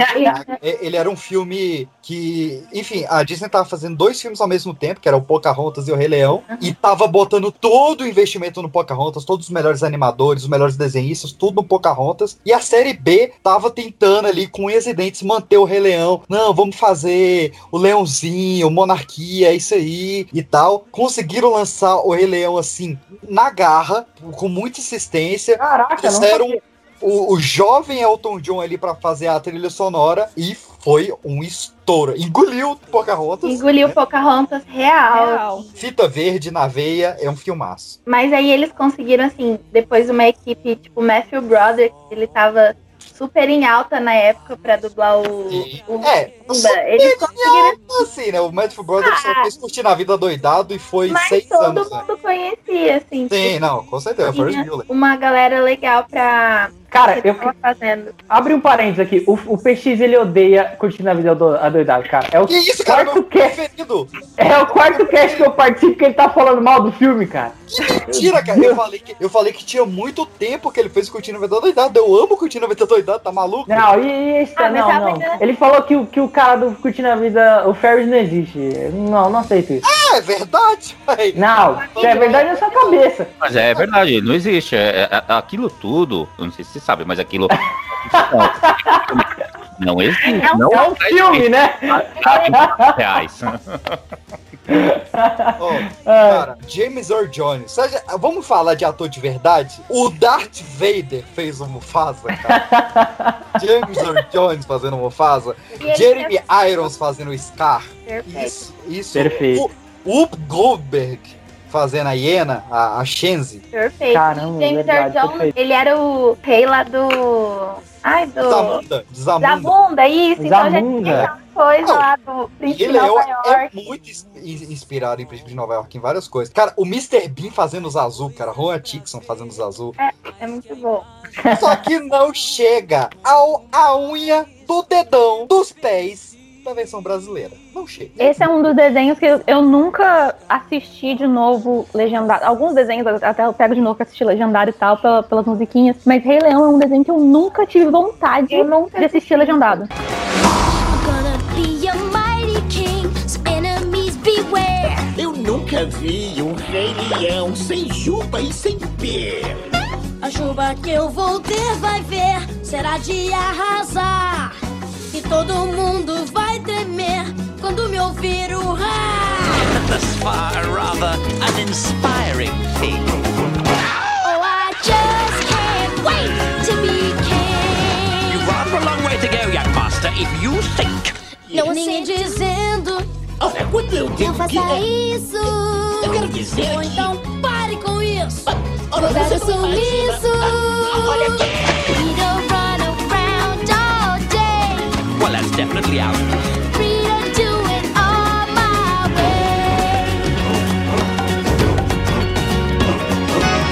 Speaker 1: É, ele era um filme que, enfim, a Disney tava fazendo dois filmes ao mesmo tempo, que era o Pocahontas e o Rei Leão, e tava botando todo o investimento no Pocahontas, todos os melhores animadores, os melhores desenhistas, tudo no Pocahontas, e a série B tava tentando ali com unhas e dentes manter o Rei Leão. Não, vamos fazer o Leãozinho, Monarquia, é isso aí e tal. Conseguiram lançar o Rei Leão assim na garra, com muita insistência.
Speaker 4: Caraca,
Speaker 1: Trouxeram
Speaker 4: sabia.
Speaker 1: o, o jovem Elton John ali pra fazer a trilha sonora e foi um estouro. Engoliu Pocahontas.
Speaker 8: Engoliu Pocahontas real.
Speaker 2: Real.
Speaker 1: Fita verde na veia é um filmaço.
Speaker 8: Mas aí eles conseguiram, assim, depois uma equipe tipo Matthew Broderick, ele tava super em alta na época pra dublar o, o
Speaker 1: É,
Speaker 8: Simba. Eles conseguiram.
Speaker 1: assim, né? O Matthew Broderick só
Speaker 8: Ah.
Speaker 1: fez curtir na vida doidado e foi
Speaker 8: Mas
Speaker 1: seis
Speaker 8: todo
Speaker 1: anos. né?
Speaker 8: mundo conhecia, assim.
Speaker 1: Sim,
Speaker 8: tipo,
Speaker 1: não, com certeza. Ferris Bueller.
Speaker 8: uma galera legal pra.
Speaker 4: Cara,
Speaker 8: que
Speaker 4: eu
Speaker 8: tava fazendo.
Speaker 4: Abre um parênteses aqui. O, o PX ele odeia curtindo a vida do adoidado, cara. É o
Speaker 1: Que isso, cara?
Speaker 4: quarto
Speaker 1: Meu
Speaker 4: cast.
Speaker 1: preferido.
Speaker 4: É o quarto cast que eu participo que ele tá falando mal do filme, cara.
Speaker 1: Mentira, cara. Eu falei, que, eu falei que tinha muito tempo que ele fez Curtindo a Vida Doidado. Eu amo Curtindo a Vida Doidado, tá maluco?
Speaker 4: Não, e isso,
Speaker 8: Ah, mas
Speaker 4: não, não.
Speaker 8: aprendendo-
Speaker 4: Ele falou que, o- que o cara do Curtindo a Vida, o Ferris não existe. Não, não aceito isso.
Speaker 1: Ah, é verdade, véi.
Speaker 4: Não, é verdade na sua cabeça.
Speaker 3: Mas é verdade, não existe. É, é- é- aquilo tudo, eu não sei se você sabe, mas aquilo. Não, existe.
Speaker 8: É um-
Speaker 3: não
Speaker 4: É um filme, né?
Speaker 3: reais.
Speaker 1: Ó, cara, James Earl Jones. Seja, vamos falar de ator de verdade? O Darth Vader fez o Mufasa, cara. James Earl Jones fazendo o Mufasa. Jeremy Irons fazendo o Scar.
Speaker 8: Perfeito.
Speaker 1: Isso, isso.
Speaker 4: Perfeito.
Speaker 1: O Whoop Goldberg fazendo a hiena, a, a Shenzi.
Speaker 8: Perfeito.
Speaker 4: Caramba,
Speaker 8: James Earl
Speaker 4: verdade,
Speaker 8: Jones,
Speaker 4: perfeito.
Speaker 8: ele era o rei lá do. Ai, do.
Speaker 1: Zamunda. Zamunda.
Speaker 8: Zamunda, isso. Então já
Speaker 4: Zamunda.
Speaker 8: tinha coisa lá do Príncipe
Speaker 1: Rei
Speaker 8: de Nova
Speaker 1: Leão é
Speaker 8: York.
Speaker 1: muito ins- in- inspirado em Príncipe de Nova York em várias coisas. Cara, o Mr. Bean fazendo os azul, cara, Rowan Atkinson fazendo os azul.
Speaker 8: É, é muito bom.
Speaker 1: Só que não chega ao a unha do dedão dos pés da versão brasileira. Não chega.
Speaker 2: Esse é um dos desenhos que eu, eu nunca assisti de novo legendado. Alguns desenhos até eu pego de novo pra assistir legendado e tal, pela- pelas musiquinhas. Mas Rei Leão é um desenho que eu nunca tive vontade de assistir legendado.
Speaker 13: Eu nunca vi um rei leão sem juba e sem pé.
Speaker 10: A chuva que eu vou ter, vai ver, será de arrasar. E todo mundo vai tremer quando me ouvir urrar.
Speaker 16: Thus far, rather uninspiring thing.
Speaker 10: Oh, I just can't wait to be king.
Speaker 16: You've rather a long way to go, young master, if you think.
Speaker 10: Não ninguém dizendo,
Speaker 13: Olha, quando eu
Speaker 10: não
Speaker 13: digo que
Speaker 10: faça
Speaker 13: é...
Speaker 10: isso.
Speaker 13: Eu quero dizer
Speaker 10: Ou
Speaker 13: que-
Speaker 10: então pare com isso.
Speaker 13: olha,
Speaker 10: Vou dar
Speaker 13: você
Speaker 10: o
Speaker 13: não imagina-
Speaker 10: sumiço.
Speaker 13: olha aqui.
Speaker 16: Definitely out.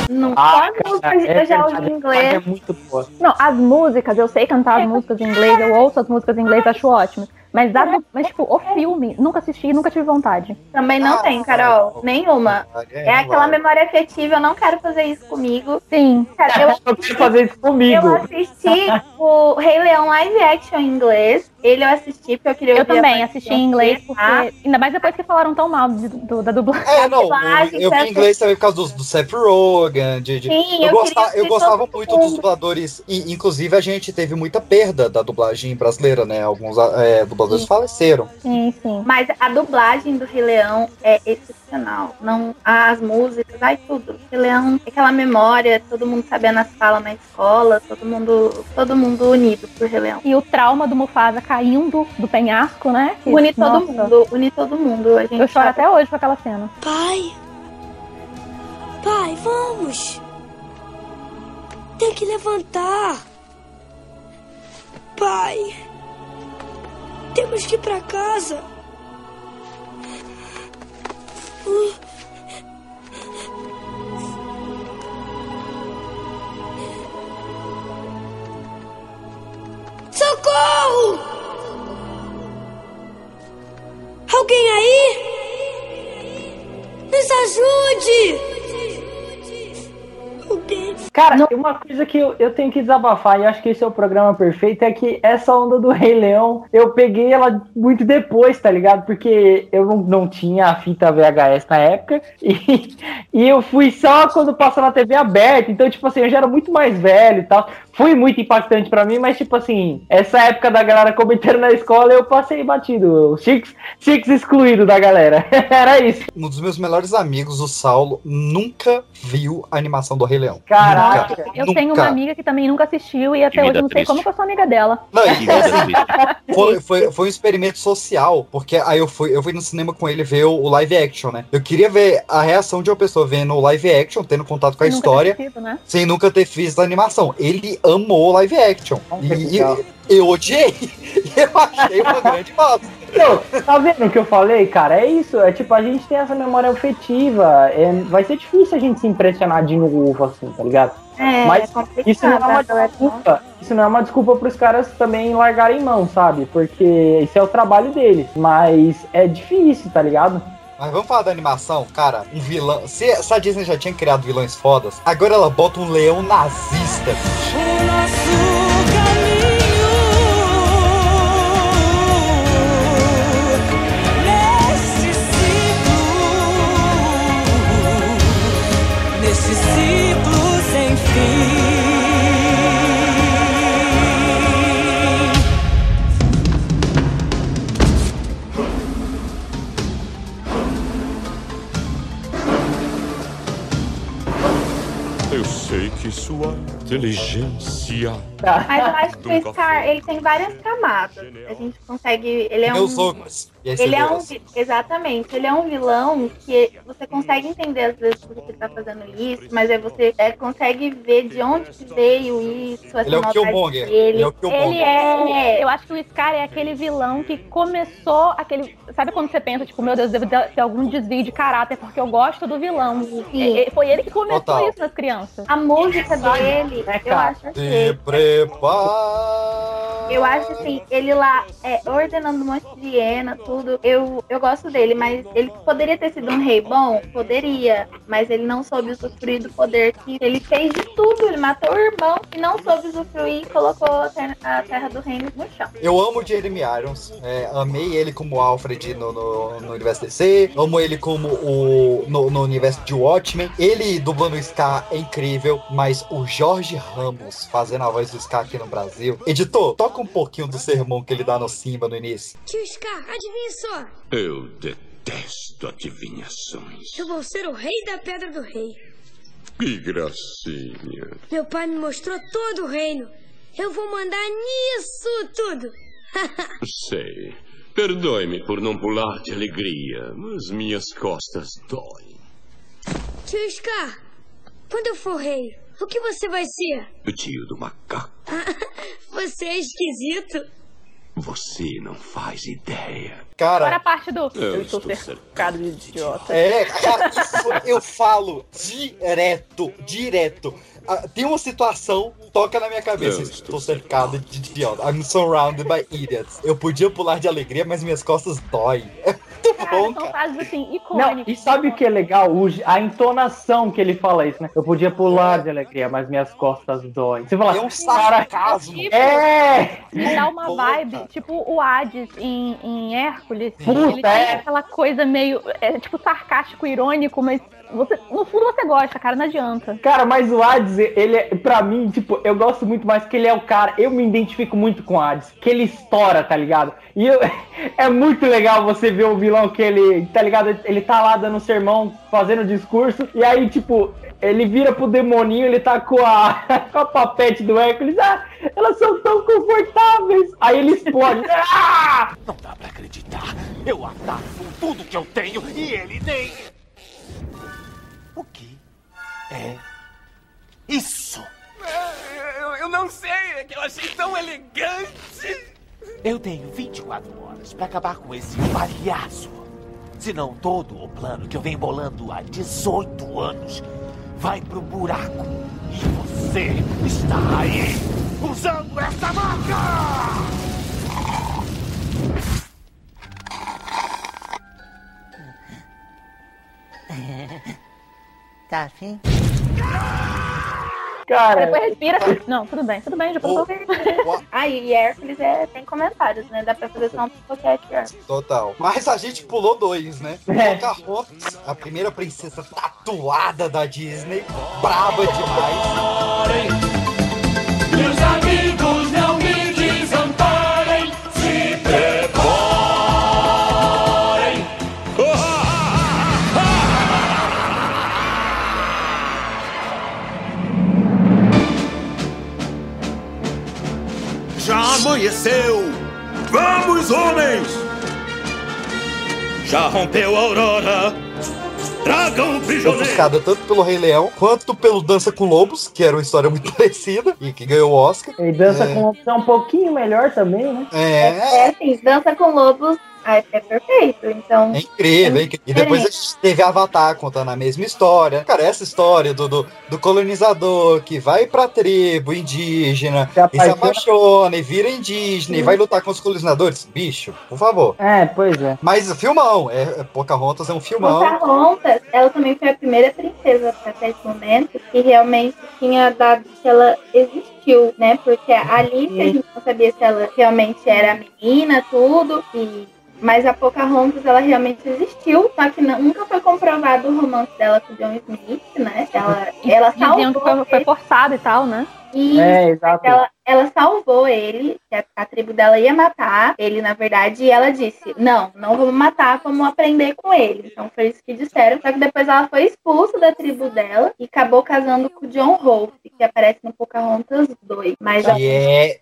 Speaker 8: Não,
Speaker 4: Ah,
Speaker 8: eu
Speaker 4: é
Speaker 8: já ouvi em
Speaker 4: É
Speaker 8: inglês.
Speaker 4: muito boa.
Speaker 2: Não, as músicas, eu sei cantar as músicas em inglês, eu ouço as músicas em inglês, acho ótimo. Mas, a, mas tipo, o filme, nunca assisti, nunca tive vontade.
Speaker 8: Também não
Speaker 1: Ah,
Speaker 8: tem, Carol. Nenhuma.
Speaker 1: É,
Speaker 8: É aquela memória afetiva, eu não quero fazer isso comigo.
Speaker 2: Sim.
Speaker 8: Cara, eu,
Speaker 4: Eu quero fazer isso comigo.
Speaker 8: eu assisti o Rei Leão live action em inglês. Ele eu assisti porque eu queria
Speaker 2: Eu também assisti em inglês, porque.
Speaker 8: tá?
Speaker 2: Ainda mais depois que falaram tão mal de- do- da dublagem.
Speaker 1: É, não,
Speaker 8: dublagem,
Speaker 1: eu vi em inglês também por causa do, do Seth Rogen. De, de-
Speaker 8: Sim,
Speaker 1: eu,
Speaker 8: eu
Speaker 1: gosta-
Speaker 8: queria
Speaker 1: eu gostava muito dos
Speaker 8: mundo.
Speaker 1: dubladores. E, inclusive, a gente teve muita perda da dublagem brasileira, né? Alguns é, dubladores
Speaker 8: Sim.
Speaker 1: faleceram.
Speaker 2: Sim, sim.
Speaker 8: Mas a dublagem do Rei Leão é excepcional. Não, as músicas, ai tudo. Rei Leão, aquela memória, todo mundo sabendo as falas na escola, todo mundo, todo mundo unido por Rei Leão.
Speaker 2: E o trauma do Mufasa caindo do penhasco, né? Que-
Speaker 8: Une todo
Speaker 2: nossa,
Speaker 8: mundo, une todo mundo. A gente
Speaker 2: Eu choro
Speaker 8: sabe.
Speaker 2: até hoje com aquela cena.
Speaker 10: Pai. Pai, vamos. Tem que levantar. Pai. Temos que ir pra casa. Socorro! Alguém aí? Nos ajude!
Speaker 4: Cara, uma coisa que eu, eu tenho que desabafar, e acho que esse é o programa perfeito, é que essa onda do Rei Leão, eu peguei ela muito depois, tá ligado? Porque eu não, não tinha a fita VHS na época, e, e eu fui só quando passou na TV aberta, então, tipo assim, eu já era muito mais velho e tal. Foi muito impactante pra mim, mas, tipo assim, essa época da galera comentando na escola, eu passei batido. Six, six excluído da galera. era isso.
Speaker 1: Um dos meus melhores amigos, o Saulo, nunca viu a animação do Rei Leão.
Speaker 4: Caraca.
Speaker 1: Nunca,
Speaker 2: Eu
Speaker 1: nunca.
Speaker 2: tenho uma amiga que também nunca assistiu e até hoje não sei
Speaker 3: triste.
Speaker 2: como que eu sou amiga dela.
Speaker 1: Não, e-. Foi, foi, foi um experimento social, porque aí eu fui, eu fui no cinema com ele ver o, o live action, né? Eu queria ver a reação de uma pessoa vendo o live action, tendo contato com a
Speaker 2: Nunca
Speaker 1: história,
Speaker 2: assistido, né?
Speaker 1: sem nunca ter visto a animação. Ele amou o live action.
Speaker 4: legal.
Speaker 1: e eu odiei. Eu achei uma grande bosta.
Speaker 4: Então, tá vendo o que eu falei, cara? É isso, é tipo, a gente tem essa memória afetiva. é- vai ser difícil a gente se impressionar de novo, assim, tá ligado?
Speaker 8: É,
Speaker 4: Mas
Speaker 8: é
Speaker 4: Isso não é uma
Speaker 8: galera
Speaker 4: desculpa. Isso não é uma desculpa pros caras também largarem mão, sabe? Porque isso é o trabalho deles. Mas é difícil, tá ligado?
Speaker 1: Mas vamos falar da animação, cara. Um vilão. Se, se a Disney já tinha criado vilões fodas, agora ela bota um leão nazista.
Speaker 6: O
Speaker 18: sua inteligência.
Speaker 8: Mas eu acho que o Scar, ele tem várias camadas. A gente consegue. Ele é um.
Speaker 1: Meus você
Speaker 8: Ele é um. Exatamente. Ele é um vilão que você consegue entender às vezes por que ele tá fazendo isso, mas aí você é, consegue ver de onde veio isso, essa
Speaker 1: Ele é o Killmonger.
Speaker 8: dele.
Speaker 1: Ele é o Killmonger.
Speaker 8: Ele é.
Speaker 2: Eu acho que o Scar é aquele vilão que começou aquele. Sabe quando você pensa, tipo, meu Deus, deve ter algum desvio de caráter, porque eu gosto do vilão. É- é- foi ele que começou
Speaker 1: Total.
Speaker 2: isso nas crianças.
Speaker 8: A música dele, eu acho assim.
Speaker 1: Se prepara.
Speaker 8: Eu acho assim, ele lá é, ordenando um monte de hiena, tudo. Eu, eu gosto dele, mas ele poderia ter sido um rei bom? Poderia. Mas ele não soube usufruir do poder que ele fez de tudo. Ele matou o irmão e não soube usufruir e colocou a terra, a terra do reino no chão.
Speaker 1: Eu amo Jeremy Irons. é, amei ele como Alfred no, no, no universo DC. Amo ele como o. No, no universo de Watchmen. Ele dublando o Scar é incrível. Mas o Jorge Ramos fazendo a voz do Scar aqui no Brasil. Editor, toca um pouquinho do sermão que ele dá no Simba no início.
Speaker 10: Tio Scar, adivinha só.
Speaker 18: Eu detesto adivinhações.
Speaker 10: Eu vou ser o rei da Pedra do Rei.
Speaker 18: Que gracinha.
Speaker 10: Meu pai me mostrou todo o reino. Eu vou mandar nisso tudo.
Speaker 18: Sei. Perdoe-me por não pular de alegria, mas minhas costas doem.
Speaker 10: Tio Scar, quando eu for rei, o que você vai ser?
Speaker 18: O tio do macaco.
Speaker 10: Você é esquisito.
Speaker 18: Você não faz ideia.
Speaker 2: Agora a
Speaker 1: Cara,
Speaker 2: parte do.
Speaker 18: Eu
Speaker 2: Eu estou
Speaker 18: estou
Speaker 2: cercado de idiota.
Speaker 1: é, cara, isso eu falo direto, direto. Ah, tem uma situação, toca na minha cabeça.
Speaker 18: Eu
Speaker 1: Estou cercado de idiota. I'm surrounded by idiots. Eu podia pular de alegria, mas minhas costas doem. É muito
Speaker 2: Cara,
Speaker 1: bom,
Speaker 2: são
Speaker 1: cara.
Speaker 2: frases assim,
Speaker 4: Não, e sabe o que é legal? O- a entonação que ele fala isso, né? Eu podia pular de alegria, mas minhas costas doem. Você fala,
Speaker 1: É um sarcasmo.
Speaker 4: é!
Speaker 2: Me dá uma
Speaker 1: Pô,
Speaker 2: vibe,
Speaker 1: cara.
Speaker 2: tipo o Hades em, em Hércules.
Speaker 4: Puta,
Speaker 2: ele tem
Speaker 4: é.
Speaker 2: aquela coisa meio, é, tipo, sarcástico, irônico, mas você, no fundo você gosta, cara, não adianta.
Speaker 4: Cara, mas o Hades, ele é, pra mim, tipo, eu gosto muito mais que ele é o cara, eu me identifico muito com o Hades, que ele estoura, tá ligado? E eu- é muito legal você ver o vilão que ele, tá ligado? Ele tá lá dando sermão, fazendo discurso, e aí, tipo, ele vira pro demoninho, ele tá com a, com a papete do Hércules, ah, elas são tão confortáveis. Aí ele explode, ah!
Speaker 16: Não dá pra acreditar. Eu ataco com tudo que eu tenho e ele nem. O que é isso?
Speaker 19: Eu, eu não sei, é que eu achei tão elegante.
Speaker 16: Eu tenho 24 horas pra acabar com esse palhaço. Senão todo o plano que eu venho bolando há 18 anos vai pro buraco. E você está aí usando essa marca!
Speaker 20: Tá afim?
Speaker 4: Cara,
Speaker 2: Depois respira. Não, tudo bem, tudo bem, já passou.
Speaker 8: Aí, e Hércules é, tem comentários, né? Dá pra fazer só um podcast Hércules.
Speaker 1: Total. Mas a gente pulou dois, né?
Speaker 4: É.
Speaker 1: Pocahontas, a primeira princesa tatuada da Disney. Braba demais.
Speaker 7: Amanheceu! Vamos, homens! Já rompeu a aurora! Tragam o prisioneiro!
Speaker 1: Ofuscada tanto pelo Rei Leão quanto pelo Dança com Lobos, que era uma história muito parecida e que ganhou o Oscar.
Speaker 4: ele dança
Speaker 1: É.
Speaker 4: com uma opção um pouquinho melhor também, né?
Speaker 1: É,
Speaker 8: É assim, Dança com Lobos é, é perfeito. Então,
Speaker 1: É incrível, é incrível. E depois a gente teve Avatar contando a mesma história. Cara, essa história do, do, do colonizador que vai pra tribo indígena
Speaker 4: Se
Speaker 1: e se
Speaker 4: apaixona.
Speaker 1: e vira indígena e vai lutar com os colonizadores. Bicho, por favor.
Speaker 4: É, pois é.
Speaker 1: Mas filmão, é, é Pocahontas é um filmão.
Speaker 8: Pocahontas, ela também foi a primeira princesa até esse momento que realmente tinha dado que ela existiu, né? Porque a Alice, a gente não sabia se ela realmente era menina, tudo, e... Mas a Pocahontas, ela realmente existiu, só que não- nunca foi comprovado o romance dela com o John Smith, né? Ela, ela
Speaker 2: Diziam que
Speaker 8: salvou
Speaker 2: foi, foi forçado e tal, né?
Speaker 8: e
Speaker 4: É, exato.
Speaker 8: ela, ela salvou ele, que a, a tribo dela ia matar ele, na verdade, e ela disse: Não, não vamos matar, vamos aprender com ele. Então foi isso que disseram. Só que depois ela foi expulsa da tribo dela e acabou casando com o John Rolfe, que aparece no Pocahontas 2. Mas
Speaker 1: Que é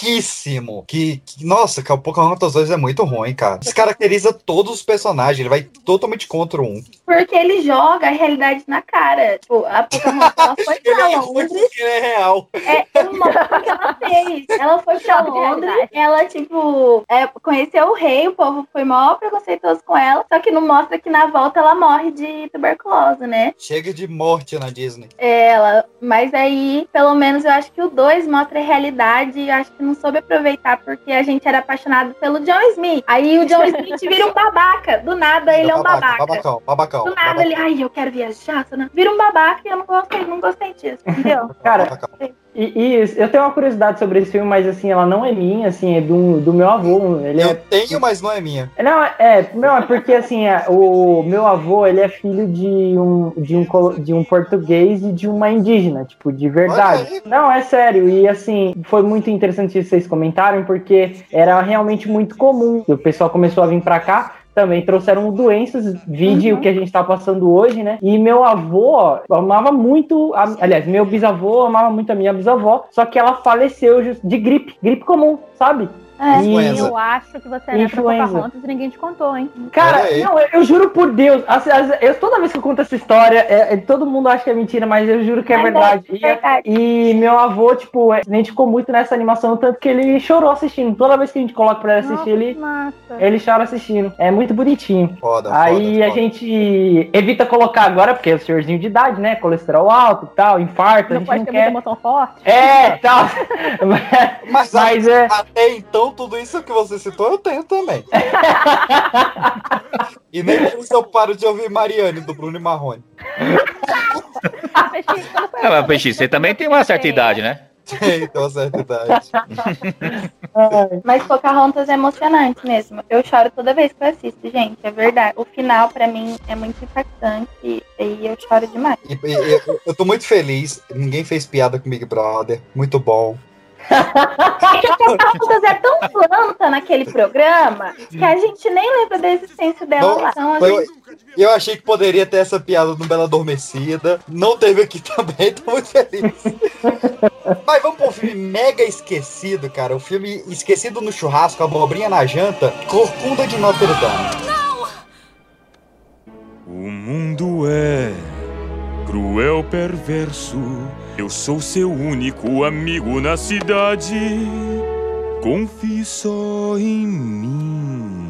Speaker 1: fraquíssimo. Que, que- nossa, que o Pocahontas 2 é muito ruim, cara. Descaracteriza todos os personagens, ele vai totalmente contra um.
Speaker 8: porque ele joga a realidade na cara. Tipo, a Pocahontas ela foi pra Londres.
Speaker 1: Ele é real.
Speaker 8: É uma coisa que ela fez. Ela foi pra Londres, ela, tipo, é, conheceu o rei, o povo foi mó preconceituoso com ela, só que não mostra que na volta ela morre de tuberculose, né?
Speaker 1: Chega de morte na Disney.
Speaker 8: É, Ela, mas aí, pelo menos, eu acho que o 2 mostra a realidade e eu acho que não soube aproveitar porque a gente era apaixonado pelo John Smith. Aí o John Smith vira um babaca. Do nada ele é um babaca.
Speaker 1: Babacão, babacão.
Speaker 8: Do nada ele, ai, eu quero viajar. Vira um babaca e eu não gostei, não gostei disso, entendeu?
Speaker 4: Cara, e, e eu tenho uma curiosidade sobre esse filme, mas assim, ela não é minha, assim, é do, do meu avô. Ele
Speaker 1: Eu
Speaker 4: é.
Speaker 1: tenho, mas não é minha.
Speaker 4: Não, é, não, é porque assim, é, o meu avô, ele é filho de um, de, um, de um português e de uma indígena, tipo, de verdade. Não, é sério, e assim, foi muito interessante vocês comentarem, porque era realmente muito comum. O pessoal começou a vir pra cá, também trouxeram doenças, vide o que a gente tá passando hoje, né? E meu avô ó, amava muito, a- aliás, meu bisavô amava muito a minha bisavó, só que ela faleceu de gripe, gripe comum, sabe?
Speaker 8: É.
Speaker 4: E-
Speaker 2: Eu acho que você era pra
Speaker 4: Influenza.
Speaker 2: Pocahontas e ninguém te contou, hein?
Speaker 4: Cara, não, eu, eu juro por Deus, assim, as- eu, toda vez que eu conto essa história, é- é- todo mundo acha que é mentira, mas eu juro que é
Speaker 8: Mas é
Speaker 4: verdade. E-
Speaker 8: verdade.
Speaker 4: E, meu avô, tipo, é, a gente ficou muito nessa animação, tanto que ele chorou assistindo. Toda vez que a gente coloca pra ele assistir, ele,
Speaker 2: Massa.
Speaker 4: ele chora assistindo. É muito bonitinho.
Speaker 1: Foda,
Speaker 4: Aí
Speaker 1: foda,
Speaker 4: a
Speaker 1: foda.
Speaker 4: gente evita colocar agora, porque é o senhorzinho de idade, né? Colesterol alto e tal, infarto, a
Speaker 2: Não
Speaker 4: gente
Speaker 2: pode
Speaker 4: não
Speaker 2: ter muita
Speaker 4: quer.
Speaker 2: emoção forte.
Speaker 4: É, tal.
Speaker 1: Mas,
Speaker 4: Mas
Speaker 1: a-
Speaker 4: é-
Speaker 1: até então, tudo isso que você citou, eu tenho também. e nem por isso eu paro de ouvir Mariane, do Bruno e Marrone.
Speaker 3: É, mas, Peixe, você também tem uma certa idade, né?
Speaker 1: Tem, tem uma certa idade.
Speaker 8: Mas Pocahontas é emocionante mesmo. Eu choro toda vez que eu assisto, gente. É verdade. O final, pra mim, é muito impactante. E aí eu choro demais.
Speaker 1: E, e- eu, eu tô muito feliz. Ninguém fez piada com Big Brother. Muito bom.
Speaker 8: É que a Pocahontas é tão planta naquele programa que a gente nem lembra da existência dela
Speaker 1: Não,
Speaker 8: lá. Então, gente-
Speaker 1: eu achei que poderia ter essa piada no Bela Adormecida. Não teve aqui também, tô muito feliz. Mas vamos pro filme mega esquecido, cara. O filme Esquecido no Churrasco, Abobrinha na Janta, Corcunda de Notre Dame.
Speaker 20: O mundo é cruel, perverso. Eu sou seu único amigo na cidade. Confie só em mim.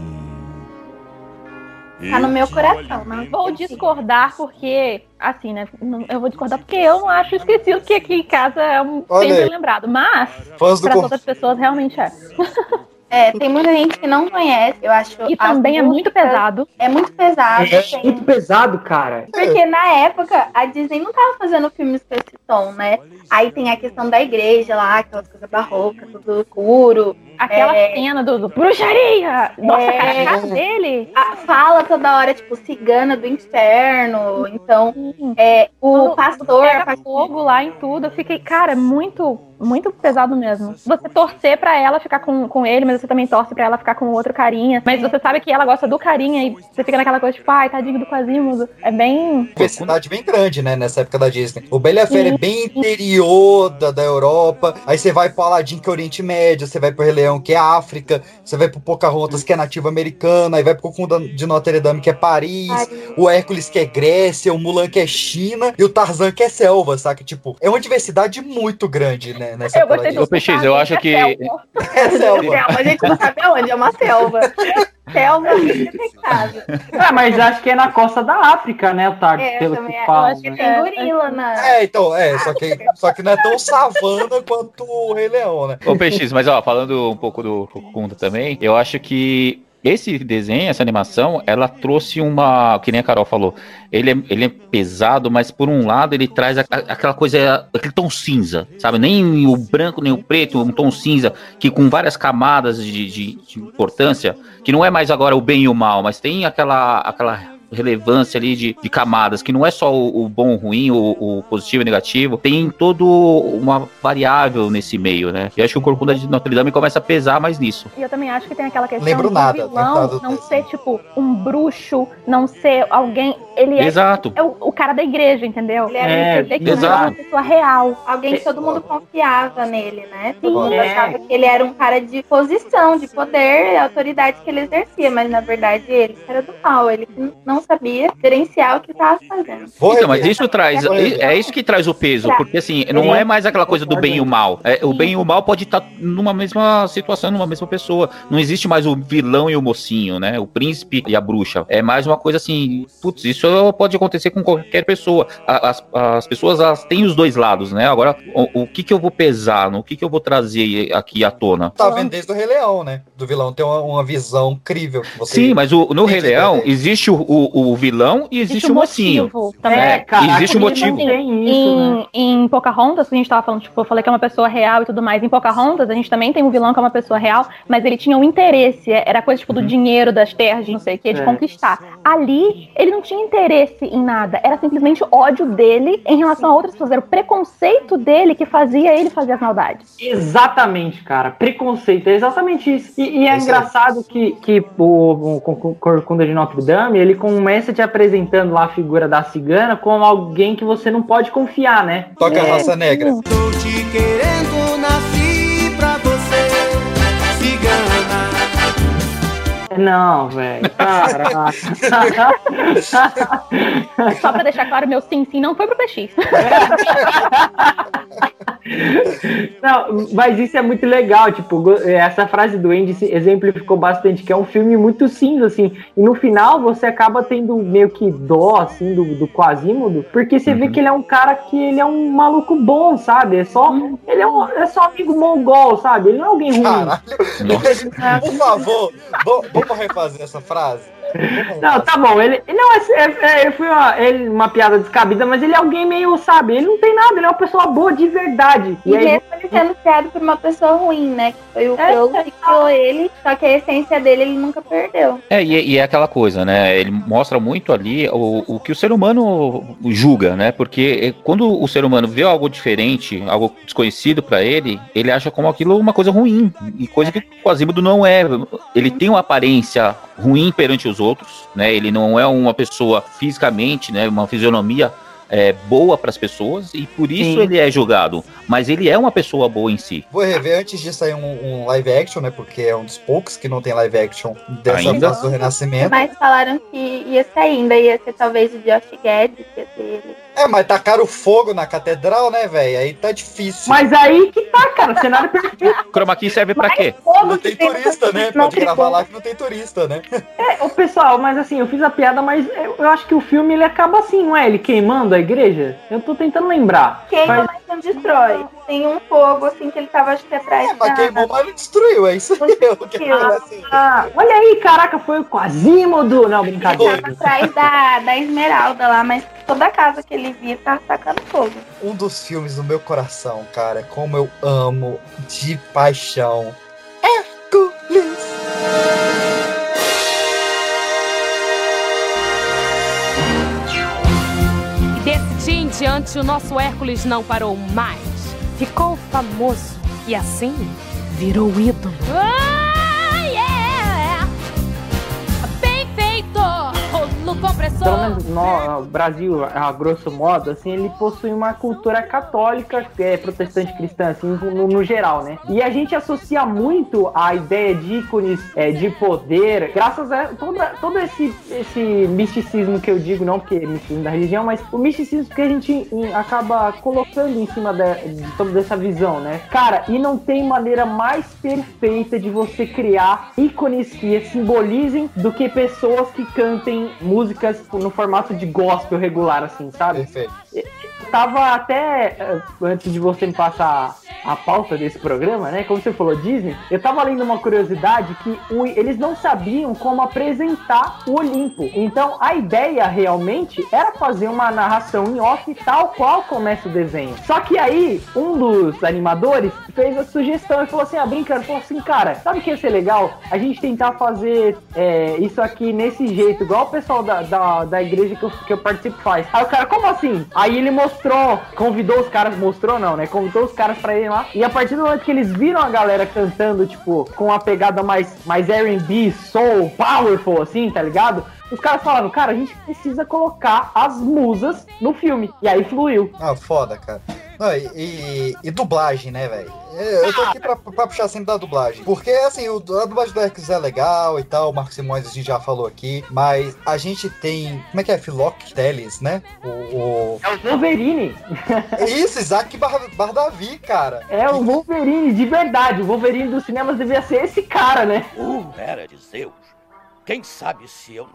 Speaker 8: tá no meu coração. Não
Speaker 2: Vou discordar porque, assim, né? não- Eu vou discordar porque eu não acho esquecido que aqui em casa é um
Speaker 1: Olha
Speaker 2: sempre
Speaker 1: aí.
Speaker 2: lembrado. Mas, para
Speaker 1: Cor-
Speaker 2: outras pessoas, realmente é.
Speaker 8: É, tem muita gente que não conhece, eu acho.
Speaker 2: E também é muito pesado.
Speaker 8: É muito pesado.
Speaker 4: É
Speaker 8: tem-
Speaker 4: muito pesado, cara.
Speaker 8: Porque na época a Disney não tava fazendo filmes com esse tom, né? Aí tem a questão da igreja lá, aquelas coisas barrocas, tudo escuro.
Speaker 2: Aquela
Speaker 8: É.
Speaker 2: cena do, do bruxaria! Nossa,
Speaker 8: É.
Speaker 2: cara, a cara dele!
Speaker 8: A- fala toda hora, tipo, cigana do inferno. Então, é, o
Speaker 2: Quando
Speaker 8: pastor.
Speaker 2: Pega fogo lá em tudo. Eu fiquei, cara, muito, muito pesado mesmo. Você torcer pra ela ficar com, com ele, mas você também torce pra ela ficar com outro carinha. Mas você sabe que ela gosta do carinha e você fica naquela coisa, tipo, ai, tadinho do Quasimodo. É bem.
Speaker 1: Diversidade bem grande, né, nessa época da Disney. O Bela e Fera é bem interior da, da Europa. Aí você vai pro Aladdin, que é Oriente Médio. Você vai pro Rei Leão, que é África. Você vai pro Pocahontas, que é nativo americano. Aí vai pro Corcunda de Notre Dame, que é Paris. O Hércules, que é Grécia. O Mulan, que é China. E o Tarzan, que é selva, saca? Tipo, é uma diversidade muito grande, né, nessa
Speaker 2: Eu gostei do
Speaker 3: Ô, PX, eu acho que.
Speaker 1: É selva.
Speaker 8: Selva, a gente não sabe aonde, é uma selva. selva tem casa.
Speaker 4: É, mas acho que é na costa da África, né, Otário?
Speaker 8: É,
Speaker 4: pelo
Speaker 8: também
Speaker 4: que
Speaker 8: acho.
Speaker 4: falam.
Speaker 8: Eu acho que tem gorila na.
Speaker 1: É, então, é, só que, só que não é tão savana quanto o Rei Leão, né?
Speaker 3: Ô, PX, mas ó, falando um pouco do Corcunda também, eu acho que esse desenho, essa animação, ela trouxe uma. Que nem a Carol falou. Ele é, ele é pesado, mas por um lado ele traz a- aquela coisa. aquele tom cinza, sabe? Nem o branco, nem o preto, um tom cinza, que com várias camadas de, de- de importância, que não é mais agora o bem e o mal, mas tem aquela. aquela relevância ali de, de camadas, que não é só o, o bom, o ruim, o, o positivo e negativo, tem todo uma variável nesse meio, né? E acho que o Corcunda de Notre Dame começa a pesar mais nisso.
Speaker 2: E eu também acho que tem aquela questão
Speaker 1: Lembro
Speaker 2: do
Speaker 1: nada,
Speaker 2: vilão não ser, tipo, um bruxo, não ser alguém. Ele é,
Speaker 3: Exato.
Speaker 2: é o, o cara da igreja, entendeu?
Speaker 8: Ele era
Speaker 4: É,
Speaker 2: vê que ele é
Speaker 3: exato.
Speaker 2: uma pessoa real.
Speaker 8: Alguém que todo mundo confiava nele, né?
Speaker 2: Sim.
Speaker 8: Todo mundo
Speaker 4: É.
Speaker 8: achava que ele era um cara de posição, de poder e autoridade que ele exercia, mas na verdade ele era do mal, ele não sabia gerenciar o que estava fazendo.
Speaker 3: Então, mas isso traz. É isso que traz o peso,
Speaker 8: Tá.
Speaker 3: porque assim, não é mais aquela coisa do bem e o mal. É, o bem e o mal pode estar numa mesma situação, numa mesma pessoa. Não existe mais o vilão e o mocinho, né? O príncipe e a bruxa. É mais uma coisa assim, putz, isso pode acontecer com qualquer pessoa. As, as pessoas elas têm os dois lados, né? Agora, o, o que que eu vou pesar? No que que eu vou trazer aqui à tona?
Speaker 1: Tá vendo desde o Rei Leão, né? Do vilão ter uma, uma visão incrível. que Você...
Speaker 3: Sim, mas o, no
Speaker 1: tem
Speaker 3: Rei Leão existe o, o, o vilão e existe, o mocinho.
Speaker 2: motivo também.
Speaker 3: É,
Speaker 4: caraca,
Speaker 3: existe
Speaker 4: ele
Speaker 3: motivo.
Speaker 4: tem isso, né?
Speaker 2: Em, Pocahontas, que a gente tava falando, tipo, eu falei que é uma pessoa real e tudo mais. Em Pocahontas, a gente também tem um vilão que é uma pessoa real, mas ele tinha um interesse. Era coisa, tipo, do dinheiro, das terras, de não sei o que, de
Speaker 4: É.
Speaker 2: conquistar. Ali, ele não tinha interesse em nada. Era simplesmente ódio dele em relação a outras pessoas. Era o preconceito dele que fazia ele fazer as maldades.
Speaker 4: Exatamente, cara. Preconceito, é exatamente isso. E, e é
Speaker 1: aí.
Speaker 4: engraçado que, que o, o Cor- Corcunda de Notre Dame, ele começa te apresentando lá a figura da cigana como alguém que você não pode confiar, né?
Speaker 1: Toca a
Speaker 4: É,
Speaker 1: raça negra.
Speaker 6: Tô te querendo, nasci
Speaker 4: Não, velho. Caraca.
Speaker 2: Só pra deixar claro, meu sim, sim não foi pro PX.
Speaker 4: Não, mas isso é muito legal, tipo, go- essa frase do Andy se- exemplificou bastante, que é um filme muito cinza, assim, e no final você acaba tendo meio que dó, assim, do, do Quasimodo, porque você vê que ele é um cara que ele é um maluco bom, sabe? É só, ele é, um, é só amigo mongol, sabe? Ele não é alguém ruim.
Speaker 1: Caralho. Por favor, vo- vamos refazer essa frase?
Speaker 4: Não, tá bom, ele, ele não é, é, é, foi uma, ele- uma piada descabida, mas ele é alguém meio, sabe, ele não tem nada, ele é uma pessoa boa de verdade.
Speaker 8: E
Speaker 4: E aí,
Speaker 8: mesmo ele sendo criado por uma pessoa ruim, né? Que foi o
Speaker 2: É,
Speaker 8: Crow que criou ele, só que a essência dele ele nunca perdeu.
Speaker 3: É, e, e é aquela coisa, né? Ele mostra muito ali o, o que o ser humano julga, né? Porque quando o ser humano vê algo diferente, algo desconhecido pra ele, ele acha como aquilo uma coisa ruim. E coisa que o Quasimodo não é. Ele tem uma aparência ruim perante os outros, né? Ele não é uma pessoa fisicamente, né? Uma fisionomia é, boa para as pessoas e por isso
Speaker 4: Sim.
Speaker 3: ele é julgado. Mas ele é uma pessoa boa em si.
Speaker 1: Vou rever antes de sair um, um live action, né? Porque é um dos poucos que não tem live action dessa
Speaker 3: Ainda?
Speaker 1: fase do Renascimento.
Speaker 8: Mas falaram que ia sair ainda, ia ser talvez o Josh Gad, que ia ser ele.
Speaker 1: É, mas tacaram fogo na catedral, né, velho? Aí tá difícil.
Speaker 4: mas aí que tá, cara, cenário perfeito.
Speaker 3: Chroma key serve pra quê?
Speaker 8: Fogo
Speaker 1: Não tem turista, né?
Speaker 8: não
Speaker 1: Pode gravar lá que não tem turista, né?
Speaker 4: É, ô pessoal, mas assim, eu fiz a piada, mas eu, eu acho que o filme ele acaba assim, não é? Ele queimando a igreja? Eu tô tentando lembrar.
Speaker 8: Queima,
Speaker 4: Faz-
Speaker 8: mas não destrói. Tem um fogo, assim, que ele tava, acho que atrás
Speaker 1: É, mas queimou, mas não destruiu. É isso aí. Assim.
Speaker 4: Ah, olha aí, caraca, foi o Quasimodo! Não, brincadeira.
Speaker 8: Tava atrás da, da Esmeralda lá, mas toda casa que ele via tava tacando fogo.
Speaker 1: Um dos filmes do meu coração, cara, como eu amo de paixão. Hércules.
Speaker 12: E desse dia em diante, o nosso Hércules não parou mais. Ficou famoso e assim virou ídolo. Ah, Rolo compressor!
Speaker 4: Pelo menos no o Brasil, a grosso modo, assim, ele possui uma cultura católica, é, protestante cristã, assim, no, no geral, né? E a gente associa muito a ideia de ícones é, de poder, graças a toda, todo esse, esse misticismo que eu digo, não porque é misticismo da religião, mas o misticismo que a gente em, acaba colocando em cima da- de toda essa visão, né? Cara, e não tem maneira mais perfeita de você criar ícones que simbolizem do que pessoas que cantem músicas no formato de gospel regular, assim, sabe?
Speaker 1: Perfeito.
Speaker 4: Tava até, eh, antes de você me passar a pauta desse programa, né? Como você falou, Disney, eu tava lendo uma curiosidade que o- eles não sabiam como apresentar o Olimpo. Então a ideia realmente era fazer uma narração em off tal qual começa o desenho. Só que aí, um dos animadores fez a sugestão e falou assim: ah, brincando, falou assim, cara, sabe o que ia ser legal? A gente tentar fazer é, isso aqui nesse jeito, igual o pessoal da, da, da igreja que eu, que eu participo faz. Aí o cara, como assim? Aí ele mostrou, convidou os caras, mostrou não, né? Convidou os caras pra ir lá. E a partir do momento que eles viram a galera cantando, tipo, com uma pegada mais, mais R&B, soul, powerful, assim, tá ligado? Os caras falaram, cara, a gente precisa colocar as musas no filme. E aí fluiu.
Speaker 1: Ah, foda, cara. Não, e, e- e dublagem, né, velho? Eu tô aqui pra, pra puxar sempre da dublagem. Porque, assim, o, a dublagem do Hércules é legal e tal, o Marcos Simões a gente já falou aqui, mas a gente tem. Como é que é? Philocteles, né? O. o...
Speaker 4: É o Wolverine.
Speaker 1: Isso, Isaac Bar Bardavi, cara.
Speaker 4: É o Wolverine, de verdade. O Wolverine dos cinemas devia ser esse cara, né?
Speaker 13: Uh, era de Zeus. Quem sabe se eu.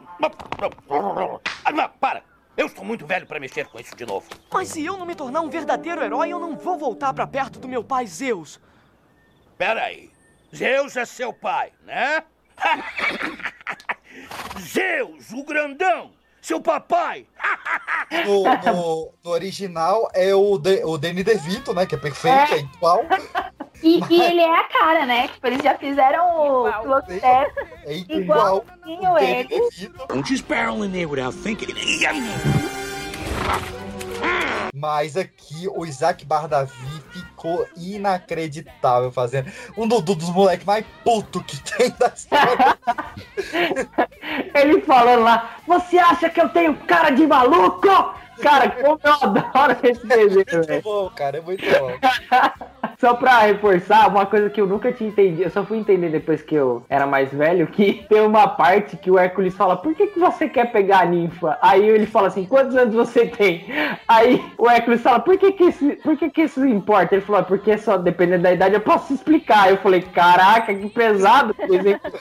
Speaker 13: Ah, não, para! Eu estou muito velho para mexer com isso de novo.
Speaker 21: Mas se eu não me tornar um verdadeiro herói, eu não vou voltar pra perto do meu pai Zeus.
Speaker 13: Peraí. Zeus é seu pai, né? Zeus, o grandão! Seu papai!
Speaker 1: No, no- no original é o, de, o Danny DeVito, né? Que é perfeito, é, igual.
Speaker 8: E, e ele é a cara, né? Tipo, eles já fizeram o piloto
Speaker 1: É igual.
Speaker 8: igualzinho ele.
Speaker 13: Don't just barrel in there without thinking.
Speaker 1: Mas aqui o Isaac Bardavi ficou inacreditável fazendo. Um do- dos moleques mais puto que tem da história.
Speaker 4: Ele falando lá, você acha que eu tenho cara de maluco? Cara, como eu adoro esse desenho,
Speaker 1: muito
Speaker 4: velho.
Speaker 1: bom, cara, é muito bom.
Speaker 4: Só pra reforçar, uma coisa que eu nunca tinha entendido, eu só fui entender depois que eu era mais velho, que tem uma parte que o Hércules fala, por que, que você quer pegar a ninfa? Aí ele fala assim, quantos anos você tem? Aí o Hércules fala, por que que isso, por que que isso importa? Ele falou, "Ah, porque só dependendo da idade eu posso explicar. Eu falei, caraca, que pesado. desenho."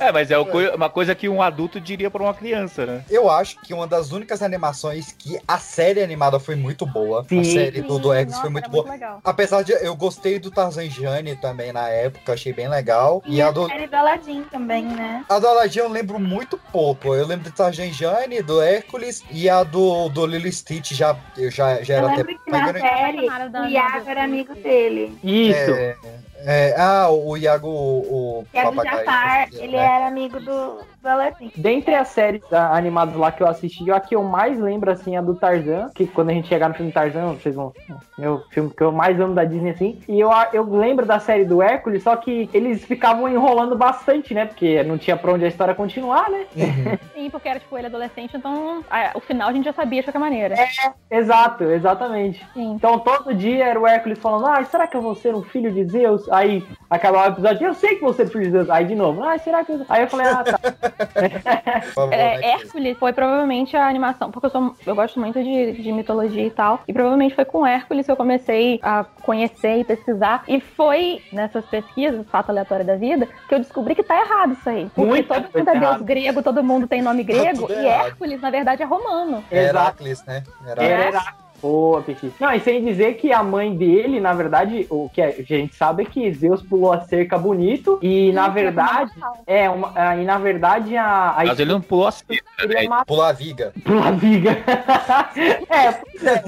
Speaker 3: É, mas é coi- uma coisa que um adulto diria pra uma criança, né?
Speaker 1: Eu acho que uma das únicas animações que a série animada foi muito boa.
Speaker 3: Sim.
Speaker 1: A série do, do
Speaker 2: nossa,
Speaker 1: foi muito boa.
Speaker 2: muito legal.
Speaker 1: Apesar de eu gostei do Tarzan Jane também na época, achei bem legal. E,
Speaker 8: E
Speaker 1: a
Speaker 8: a
Speaker 1: do.
Speaker 8: série do Aladdin também, né?
Speaker 1: A do Aladdin eu lembro muito pouco. Eu lembro do Tarzan Jane, do Hércules e a do, do Lilo e Stitch já, eu já, já
Speaker 8: Eu
Speaker 1: era até.
Speaker 8: lembro que na série o Iago era amigo dele.
Speaker 4: Isso.
Speaker 1: É, é, ah, o Iago, o, o
Speaker 8: a do
Speaker 1: papagaio.
Speaker 8: Jafar,
Speaker 1: né?
Speaker 8: ele era amigo do, do Aladdin.
Speaker 4: Dentre as séries animadas lá que eu assisti, a que eu mais lembro, assim, é a do Tarzan. Que quando a gente chegar no filme Tarzan, vocês vão. Meu filme que eu mais amo da Disney, assim. E eu, eu lembro da série do Hércules, só que eles ficavam enrolando bastante, né? Porque não tinha pra onde a história continuar, né?
Speaker 2: Sim, porque era tipo ele adolescente, então ah, o final a gente já sabia de qualquer maneira.
Speaker 4: É, exato, exatamente. Então todo dia era o Hércules falando: Ah, será que eu vou ser um filho de Zeus? Aí acabava o episódio, eu sei que filho de Zeus. Aí de novo, ah, será que eu. Aí eu falei, ah, tá.
Speaker 2: É, Hércules foi provavelmente a animação, porque eu, sou, eu gosto muito de, de mitologia e tal, e provavelmente foi com Hércules que eu comecei a conhecer e pesquisar, e foi nessas pesquisas, fato aleatório da vida, que eu descobri que tá errado isso aí. Porque
Speaker 1: Muita
Speaker 2: todo mundo é deus
Speaker 1: errada.
Speaker 2: grego, todo mundo tem nome grego,
Speaker 1: tudo
Speaker 2: e
Speaker 1: errado.
Speaker 2: Hércules, na verdade, é romano.
Speaker 1: É Heracles, né?
Speaker 4: Era. Boa, Petit. Não, e sem dizer que a mãe dele, na verdade, o que a gente sabe é que Zeus pulou a cerca bonito e, na verdade, é uma, e na verdade a, a
Speaker 3: Mas ele não pulou a cerca, né?
Speaker 4: matar-
Speaker 1: Pular a viga.
Speaker 4: Pula a viga. é,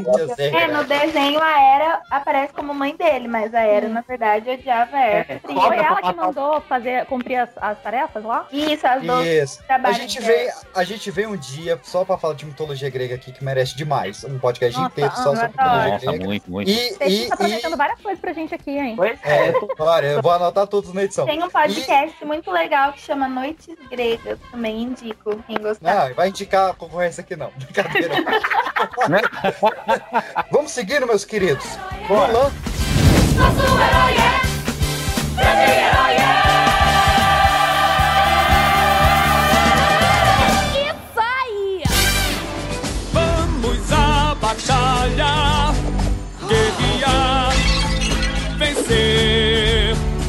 Speaker 4: pois é.
Speaker 8: É, no desenho a Era aparece como mãe dele, mas a Era, na verdade, odiava a Hércules.
Speaker 2: Sim, foi ela que mandou fazer, cumprir as, as tarefas lá?
Speaker 8: Isso, as duas
Speaker 1: Isso. A gente, vem, a gente vem um dia só pra falar de mitologia grega aqui que merece demais. Um podcast
Speaker 2: Nossa,
Speaker 1: inteiro só
Speaker 2: ah,
Speaker 1: sobre
Speaker 2: adoro.
Speaker 1: mitologia
Speaker 3: Nossa, muito, muito.
Speaker 1: E,
Speaker 2: Vocês
Speaker 1: e,
Speaker 2: estão aproveitando várias coisas pra gente aqui, hein?
Speaker 1: É, olha, eu vou anotar todos na edição.
Speaker 8: Tem um podcast muito legal que chama Noites Gregas, também indico, quem gostar.
Speaker 1: Não, vai indicar a concorrência aqui não. Brincadeira. Vamos seguindo, meus queridos. Vamos lá.
Speaker 12: E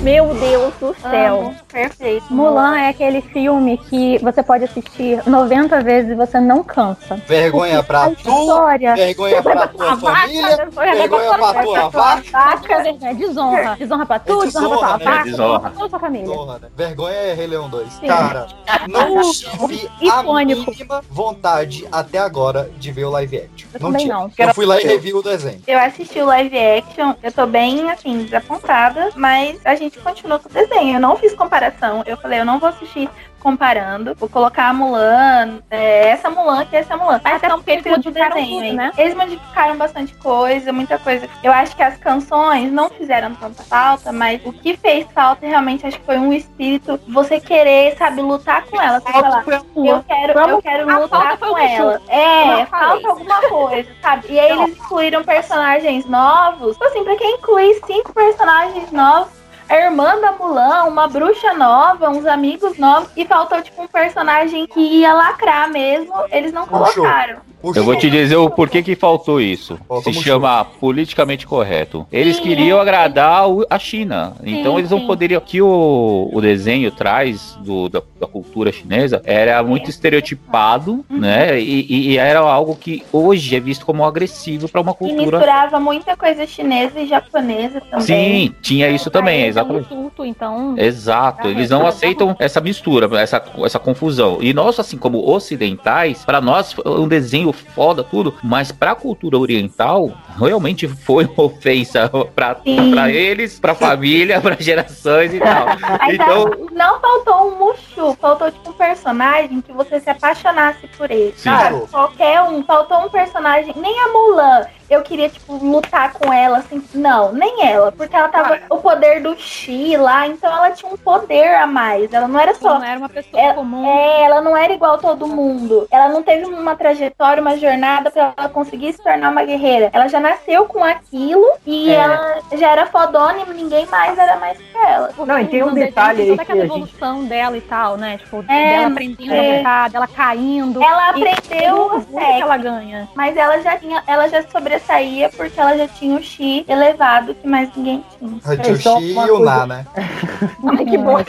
Speaker 8: Meu Deus,
Speaker 2: do céu.
Speaker 8: Amo. Perfeito.
Speaker 2: Mulan é aquele filme que você pode assistir 90 vezes e você não cansa.
Speaker 1: Vergonha pra tu,
Speaker 2: História.
Speaker 1: vergonha pra tua
Speaker 2: A vaca,
Speaker 1: família, vergonha pra tua vaca.
Speaker 2: Vaca, vergonha, desonra. Desonra pra tu,
Speaker 1: É
Speaker 2: desonra pra tua
Speaker 1: desonra, né?
Speaker 2: vaca,
Speaker 1: Desonra.
Speaker 2: pra toda a sua família.
Speaker 1: Porra, né? Vergonha é Rei Leão 2.
Speaker 2: Sim.
Speaker 1: Cara, não tive a
Speaker 2: Icônico.
Speaker 1: mínima vontade até agora de ver o live action.
Speaker 8: Eu
Speaker 1: não
Speaker 8: também
Speaker 1: tinha.
Speaker 8: não.
Speaker 1: Eu fui lá e revi o desenho.
Speaker 8: Eu assisti o live action, eu tô bem, assim, desapontada, mas a gente continua com o desenho. Eu não fiz comparação. Eu falei, eu não vou assistir comparando. Vou colocar a Mulan, é, essa Mulan que essa Mulan. Mas
Speaker 2: Até porque eles modificaram
Speaker 8: desenho,
Speaker 2: tudo, né?
Speaker 8: Eles modificaram bastante coisa, muita coisa. Eu acho que as canções não fizeram tanta falta, mas o que fez falta realmente acho que foi um espírito, você querer, sabe, lutar com ela. Você falar, eu quero, eu quero lutar com ela. É, falta alguma coisa, sabe? E aí eles incluíram personagens novos. Tipo assim, pra quem incluir cinco personagens novos, a irmã da Mulan, uma bruxa nova, uns amigos novos, e faltou, tipo, um personagem que ia lacrar mesmo. Eles não colocaram.
Speaker 3: Eu vou te dizer o porquê que faltou isso. Se chama politicamente correto. Eles
Speaker 8: Sim,
Speaker 3: queriam
Speaker 8: é.
Speaker 3: agradar a China. então eles não
Speaker 8: sim.
Speaker 3: poderiam. Que o, o desenho traz do, da, da cultura chinesa era muito estereotipado,
Speaker 8: Uhum.
Speaker 3: né? E, e- e era algo que hoje é visto como agressivo para uma
Speaker 8: E
Speaker 3: cultura.
Speaker 8: misturava muita coisa chinesa e japonesa também.
Speaker 3: Sim, tinha isso também,
Speaker 2: É um
Speaker 3: exatamente.
Speaker 2: surto, então.
Speaker 3: Exato, eles não aceitam essa mistura, essa, essa confusão. E nós, assim como ocidentais, para nós foi um desenho foda, tudo, mas para a cultura oriental, realmente foi uma ofensa para eles, para a família, para gerações e tal.
Speaker 8: Mas
Speaker 3: Então,
Speaker 8: não faltou um Mushu, faltou tipo um personagem que você se apaixonasse por ele.
Speaker 3: Sim.
Speaker 8: Cara, qualquer um, faltou um personagem, nem a Mulan. Eu queria, tipo, lutar com ela, assim. Não, nem ela. Porque ela tava o poder do Xi lá, então ela tinha um poder a mais. Ela não era só.
Speaker 2: Não era uma pessoa
Speaker 8: ela,
Speaker 2: comum.
Speaker 8: É, ela não era igual todo mundo. Ela não teve uma trajetória, uma jornada pra ela conseguir se tornar uma guerreira. Ela já nasceu com aquilo e
Speaker 4: É.
Speaker 8: ela já era fodona e ninguém mais era mais que ela.
Speaker 4: Não, e tem um detalhe aí
Speaker 2: toda
Speaker 4: que
Speaker 2: aquela
Speaker 4: a gente...
Speaker 2: evolução dela e tal, né? Tipo,
Speaker 8: É,
Speaker 2: dela aprendendo
Speaker 8: é.
Speaker 2: a lutar, dela caindo.
Speaker 8: Ela aprendeu
Speaker 2: o que ela ganha.
Speaker 8: Mas ela já tinha, ela já sobressaía porque ela já tinha o chi elevado que mais ninguém tinha.
Speaker 1: A Joshi e o Na, né?
Speaker 2: Ai, que boa.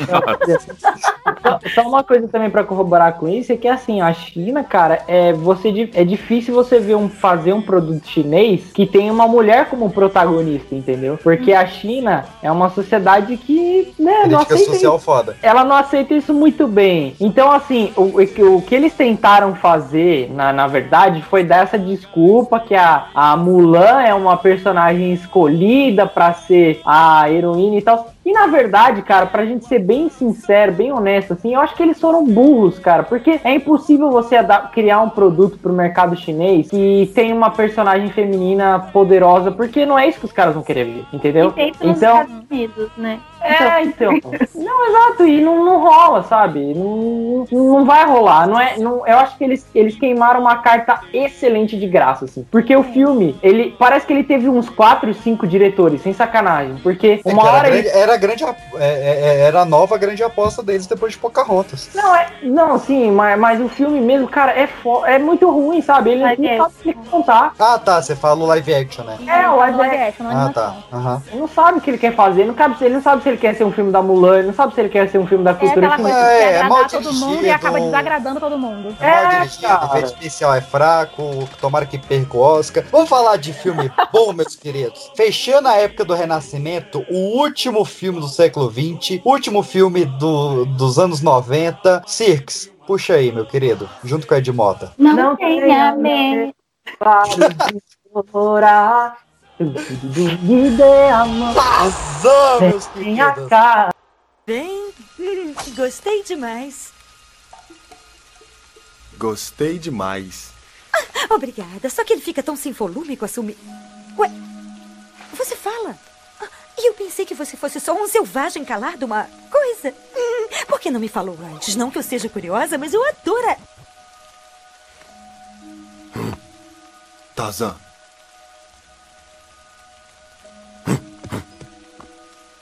Speaker 4: Só, só uma coisa também pra corroborar com isso é que assim, a China, cara, é você é difícil você ver um fazer um produto chinês que tem uma mulher como protagonista, entendeu? Porque a China é uma sociedade que, né, não aceita
Speaker 1: social
Speaker 4: isso.
Speaker 1: foda.
Speaker 4: Ela não aceita isso muito bem. Então, assim, o, o que eles tentaram fazer, na, na verdade, foi dar essa desculpa que a, a Mulan é uma personagem escolhida pra ser a heroína e tal. E na verdade, cara, pra gente ser bem sincero, bem honesto, assim, eu acho que eles foram burros, cara. Porque é impossível você criar um produto pro mercado chinês que tem uma personagem feminina poderosa, porque não é isso que os caras vão querer ver, entendeu?
Speaker 8: E nos
Speaker 4: Então,
Speaker 8: Estados Unidos, né?
Speaker 4: É, então. Não, exato, e não, não rola, sabe? Não, não vai rolar. Não é, não, eu acho que eles, eles queimaram uma carta excelente de graça, assim. Porque o filme, ele parece que ele teve uns 4, 5 diretores, sem sacanagem. Porque
Speaker 1: É
Speaker 4: uma
Speaker 1: era,
Speaker 4: hora
Speaker 1: grande,
Speaker 4: ele.
Speaker 1: era, a grande, é- é- era a nova grande aposta deles depois de Pocahontas.
Speaker 4: Não, é, não, sim, mas, mas o filme mesmo, cara, é, fo- é muito ruim, sabe? Ele
Speaker 8: Live
Speaker 4: não sabe o que contar.
Speaker 1: Ah, tá. Você fala o live action, né?
Speaker 4: É, o live
Speaker 2: Live
Speaker 4: action.
Speaker 2: action,
Speaker 1: Ah, tá. Aham.
Speaker 4: Ele não sabe o que ele quer fazer, ele não, sabe, se- ele não sabe se ele quer ser um filme da Mulan, ele não sabe se ele quer ser um filme da
Speaker 2: É
Speaker 4: cultura
Speaker 2: aquela coisa
Speaker 1: É, é
Speaker 2: agradar
Speaker 1: mal
Speaker 2: todo mundo e acaba desagradando todo mundo.
Speaker 1: É mal
Speaker 4: É,
Speaker 1: dirigido, efeito especial é fraco, tomara que perca o Oscar. Vamos falar de filme bom, meus queridos. Fechando a época do Renascimento, o último filme do século XX, último filme do- dos anos 90, Cirques. Puxa aí, meu querido, junto com a Ed Mota.
Speaker 8: Não,
Speaker 4: Não
Speaker 8: tenha medo.
Speaker 4: Pare de chorar. Me dê a mão.
Speaker 1: Pazão, meus queridos.
Speaker 4: cara.
Speaker 22: Bem, gostei demais.
Speaker 23: Gostei demais.
Speaker 22: Obrigada, só que ele fica tão sem volume com a sumi... Ué, você fala? Ah, E eu pensei que você fosse só um selvagem calado, uma coisa. Hum, Por que não me falou antes? Não que eu seja curiosa, mas eu adoro... a-
Speaker 23: Tarzan.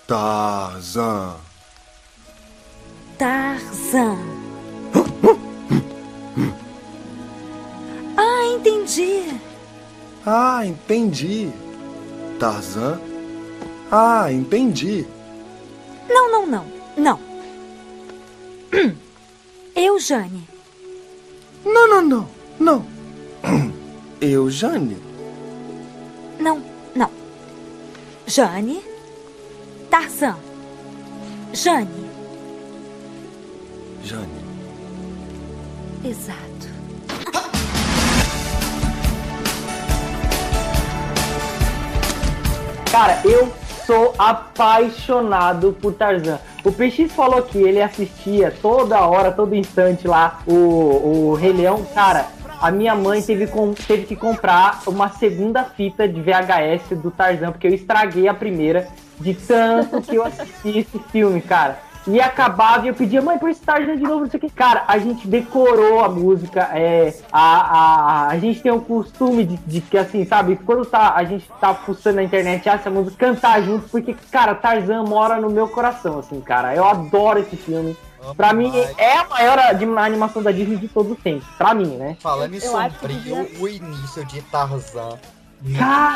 Speaker 23: Tarzan.
Speaker 22: Tarzan. Ah, entendi.
Speaker 23: Ah, entendi. Tarzan. Ah, entendi.
Speaker 22: Não, não, não. Não. Eu, Jane.
Speaker 23: Não, não, não, não. Eu, Jane.
Speaker 22: Não, não. Jane. Tarzan. Jane.
Speaker 23: Jane.
Speaker 22: Exato.
Speaker 4: Cara, eu sou apaixonado por Tarzan. O PX falou que ele assistia toda hora, todo instante lá o, o Rei Leão. Cara, a minha mãe teve, com- teve que comprar uma segunda fita de VHS do Tarzan, porque eu estraguei a primeira de tanto que eu assisti esse filme, cara. E acabava e eu pedia, mãe, por esse Tarzan de novo, não sei o que. Cara, a gente decorou a música, é, a, a, a gente tem o costume de, de que, assim, sabe, quando tá, a gente tá fuçando na internet, essa música, cantar junto, porque, cara, Tarzan mora no meu coração, assim, cara. Eu adoro esse filme. Pra mim, é a maior anim- animação da Disney de todo o tempo. Pra mim, né?
Speaker 1: Falando em
Speaker 4: Eu acho que
Speaker 1: sombrio, o início de Tarzan!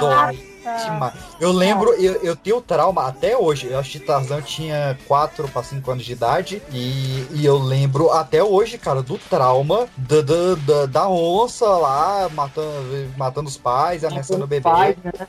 Speaker 1: Dói demais. Eu lembro, eu, eu tenho trauma até hoje. Eu assisti Tarzan, eu tinha 4 para 5 anos de idade. E, e eu lembro até hoje, cara, do trauma da, da, da, da onça lá matando, matando os pais, ameaçando o bebê.
Speaker 4: pais, né?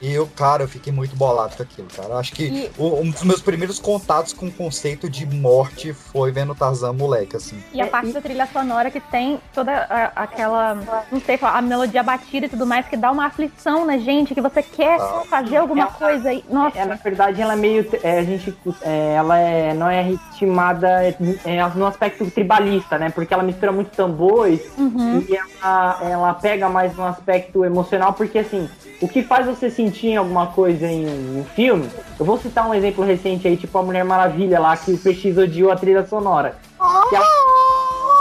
Speaker 1: E eu, cara, eu fiquei muito bolado com aquilo, cara. Acho que
Speaker 2: E-
Speaker 1: o- um dos meus primeiros contatos com o conceito de morte foi vendo Tarzan moleque, assim.
Speaker 2: E a parte da trilha sonora que tem toda a- aquela, não sei, a melodia batida e tudo mais, que dá uma aflição na gente, que você quer
Speaker 4: Ah.
Speaker 2: fazer alguma coisa. E, nossa,
Speaker 4: É, na verdade, ela é meio. é, a gente. é, ela é, não é ritmada é, é, no aspecto tribalista, né? Porque ela mistura muito tambores
Speaker 2: Uhum.
Speaker 4: e ela, ela pega mais no aspecto emocional, porque assim, o que faz você sentir alguma coisa em um filme, eu vou citar um exemplo recente aí, tipo a Mulher Maravilha lá, que o PX odiou a trilha sonora.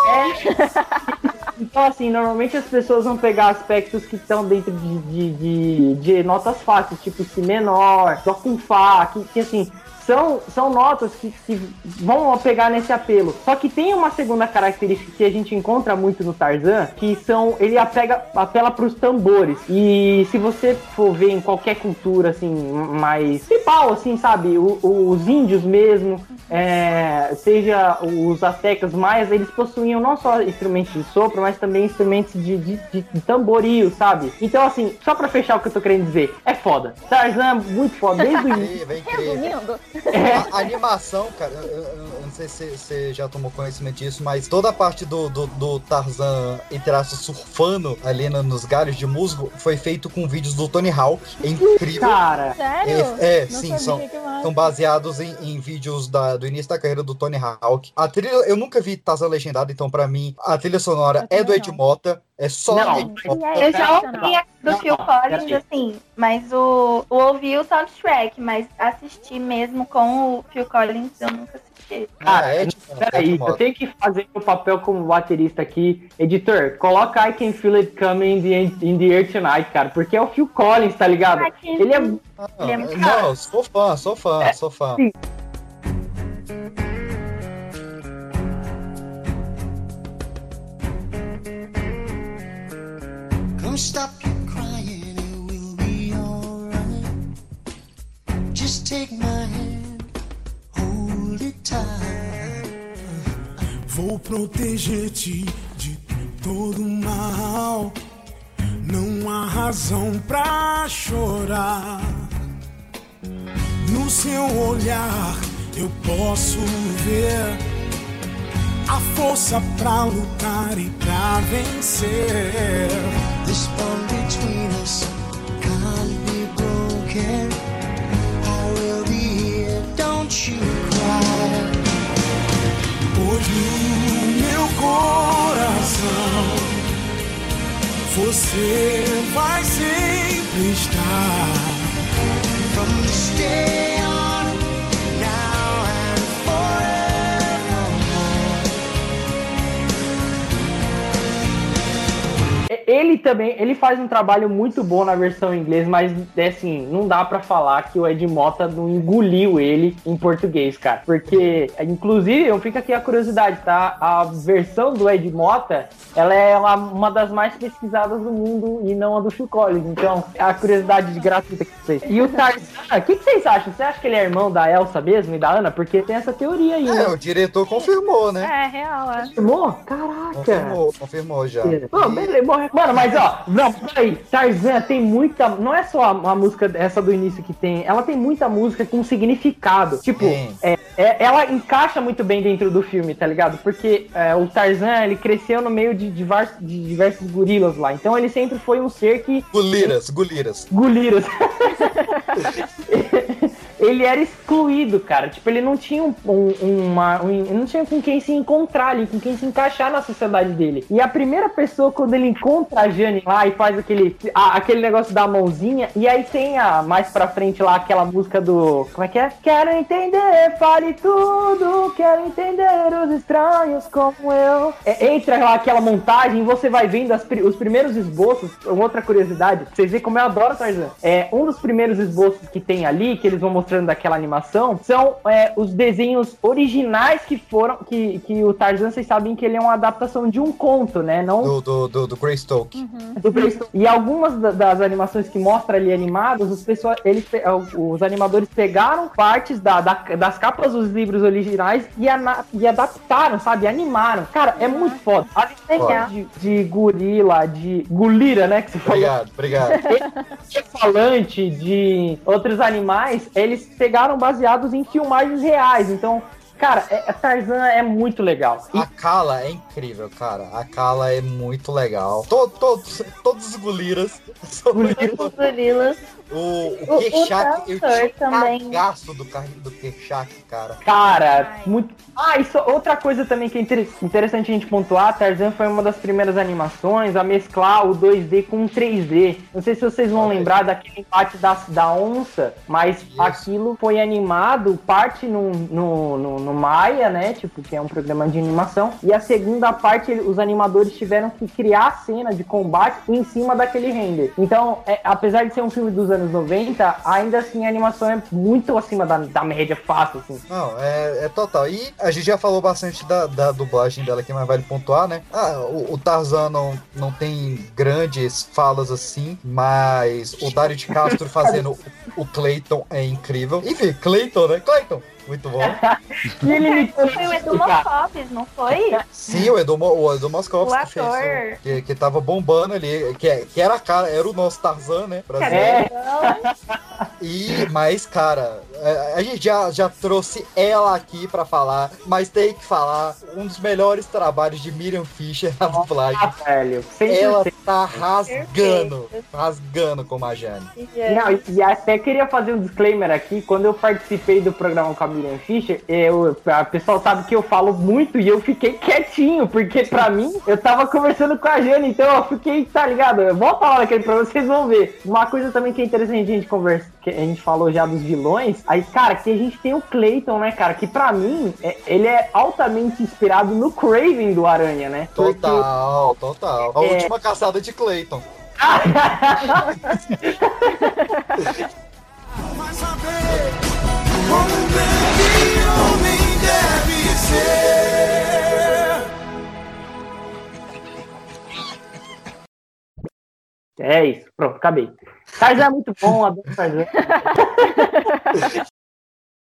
Speaker 4: É. Então, assim, normalmente as pessoas vão pegar aspectos que estão dentro de, de, de, de notas fáceis, tipo Si menor, Dó com Fá, que, que assim, são, são notas que, que vão pegar nesse apelo. Só que tem uma segunda característica que a gente encontra muito no Tarzan, que são, ele apega, apela pros tambores. E se você for ver em qualquer cultura, assim, mais tribal, assim, sabe, o- os índios mesmo, é, seja os aztecas mais, eles possuíam não só instrumentos de sopro, mas também instrumentos de, de, de tamboril, sabe? Então, assim, só pra fechar o que eu tô querendo dizer, é foda. Tarzan, muito foda, desde o início.
Speaker 1: Incrível. A, animação, cara, eu não sei se você já tomou conhecimento disso, mas toda a parte do, do, do Tarzan, entre aspas, surfando ali no- nos galhos de musgo, foi feito com vídeos do Tony Hawk. É incrível.
Speaker 4: Cara.
Speaker 2: Sério?
Speaker 1: É, é, sim, são, são baseados em, em vídeos da- do início da carreira do Tony Hawk. A trilha, eu nunca vi Tarzan legendado, então pra mim, a trilha sonora é do Ed Mota, é só
Speaker 8: Não,
Speaker 1: do Ed Mota.
Speaker 8: Eu já ouvi a do Phil Collins, assim, mas o, o ouvi o soundtrack, mas assistir mesmo com o Phil Collins eu nunca
Speaker 4: Cara,
Speaker 1: é,
Speaker 4: não,
Speaker 1: tipo,
Speaker 4: peraí, eu tenho que fazer meu papel como baterista aqui. Editor, coloca I Can Feel It Coming in the, in the Air Tonight, cara, porque é o Phil Collins, tá ligado? Ele é.
Speaker 1: Ele é não, sou fã, sou fã, sou fã.
Speaker 4: sim.
Speaker 6: Come stop your crying, it will be alright. Just take my hand,
Speaker 24: Vou proteger-te de todo mal. Não há razão pra chorar. No seu olhar eu posso ver a força pra lutar e pra vencer.
Speaker 6: This bond between us can't be broken. I will be here, don't you.
Speaker 24: Pois no meu coração você vai sempre estar.
Speaker 4: Ele também, ele faz um trabalho muito bom na versão em inglês, mas é assim, não dá pra falar que o Ed Mota não engoliu ele em português, cara. Porque, inclusive, eu fico aqui a curiosidade, tá? A versão do Ed Mota, ela é uma, uma das mais pesquisadas do mundo e não a do Phil Collins. Então, é a curiosidade de gratuita que vocês. E o Tarzan, o que, que vocês acham? Você acha que ele é irmão da Elsa mesmo e da Ana? Porque tem essa teoria aí, né?
Speaker 1: É, o diretor confirmou, né?
Speaker 2: É, real, é.
Speaker 4: Confirmou? Caraca!
Speaker 1: Confirmou, confirmou já.
Speaker 4: Pô, beleza, bom. Mano, mas ó, não, peraí, Tarzan tem muita. Não é só a, a música essa do início que tem, ela tem muita música com significado. Tipo, é, é- ela encaixa muito bem dentro do filme, tá ligado? Porque é, o Tarzan, ele cresceu no meio de, divers- de diversos gorilas lá. Então ele sempre foi um ser que.
Speaker 1: Guliras, guliras.
Speaker 4: Guliras. ele era excluído, cara. Tipo, ele não tinha um, um- uma. um- não tinha com quem se encontrar ali, com quem se encaixar na sociedade dele. E a primeira pessoa, quando ele encontra a Jane lá e faz aquele, a- aquele negócio da mãozinha, e aí tem a mais pra frente lá aquela música do. Como é que é? Quero entender, fale tudo, quero entender os estranhos como eu. É, entra lá aquela montagem e você vai vendo as os primeiros esboços. Outra curiosidade, vocês verem como eu adoro Tarzan. É, um dos primeiros esboços que tem ali, que eles vão mostrando daquela animação, são é, os desenhos originais que foram. Que, que o Tarzan, vocês sabem que ele é uma adaptação de um conto, né? Não
Speaker 1: Do, do, do, do Greystoke.
Speaker 4: do Brainstorm. E algumas da- das animações que mostra ali animadas, os, pessoal, eles, pe- os animadores pegaram partes da, da- das capas dos livros originais e, ana- e adaptaram, sabe? Animaram. Cara, é muito foda. As histórias de, de gorila, de gulira, né? Que você falou.
Speaker 1: Obrigado, obrigado.
Speaker 4: de falante, de outros animais, eles pegaram baseados em filmagens reais. Então, cara, é, Tarzan é muito legal. E
Speaker 1: A Kala é incrível, cara. A Kala é muito legal. To- todos, todos os guliras. são O,
Speaker 8: O-
Speaker 1: o
Speaker 8: o
Speaker 1: Kershak, eu
Speaker 8: Tantor
Speaker 1: tinha
Speaker 8: também.
Speaker 1: cagaço do, car- do Kershak, cara.
Speaker 4: Cara, muito. Ah, isso outra coisa também que é inter- interessante a gente pontuar, Tarzan foi uma das primeiras animações a mesclar o 2D com o 3D. Não sei se vocês vão lembrar daquele empate da, da onça, mas aquilo foi animado, parte no, no, no, no Maya, né? Tipo, que é um programa de animação. E a segunda parte, os animadores tiveram que criar a cena de combate em cima daquele render. Então, é, apesar de ser um filme dos anos 90, ainda assim a animação é muito acima da, da média fácil, assim.
Speaker 1: Não, é, é total. E a gente já falou bastante da, da dublagem dela aqui, mas vale pontuar, né? Ah, o, o Tarzan não, não tem grandes falas assim, mas o Dário de Castro fazendo o, o Clayton é incrível. Enfim, Clayton, né? Clayton, muito bom.
Speaker 4: E ele me
Speaker 8: Foi o Edu Mocopes, não foi?
Speaker 1: Sim, o Edu, o Edu
Speaker 8: O
Speaker 1: que fez
Speaker 8: ator.
Speaker 1: o- que, que tava bombando ali, que, que era a cara, era o nosso Tarzan, né? brasileiro.
Speaker 4: É.
Speaker 1: E, mas, cara, é, a gente já, já trouxe ela aqui pra falar, mas tem que falar um dos melhores trabalhos de Miriam Fischer na dublagem.
Speaker 4: velho.
Speaker 1: Ela
Speaker 4: 100%.
Speaker 1: tá rasgando, rasgando como a Jane.
Speaker 4: Não, e- e até queria fazer um disclaimer aqui. Quando eu participei do programa com a Miriam Fischer, eu, a pessoal sabe que eu falo muito e eu fiquei quietinho, porque pra mim eu tava conversando com a Jane, então eu fiquei, tá ligado? Eu vou falar daquele programa, vocês vão ver. Uma coisa também que é interessante a gente conversar, que a gente falou já dos vilões, aí, cara, que a gente tem o Clayton, né, cara? Que pra mim, é- ele é altamente inspirado no Craven do Aranha, né? Porque-
Speaker 1: Total, total. A
Speaker 4: É.
Speaker 1: última caçada de Clayton.
Speaker 24: Como um grande homem deve ser.
Speaker 4: É isso, pronto, acabei. Tarzan é muito bom, adoro Tarzan.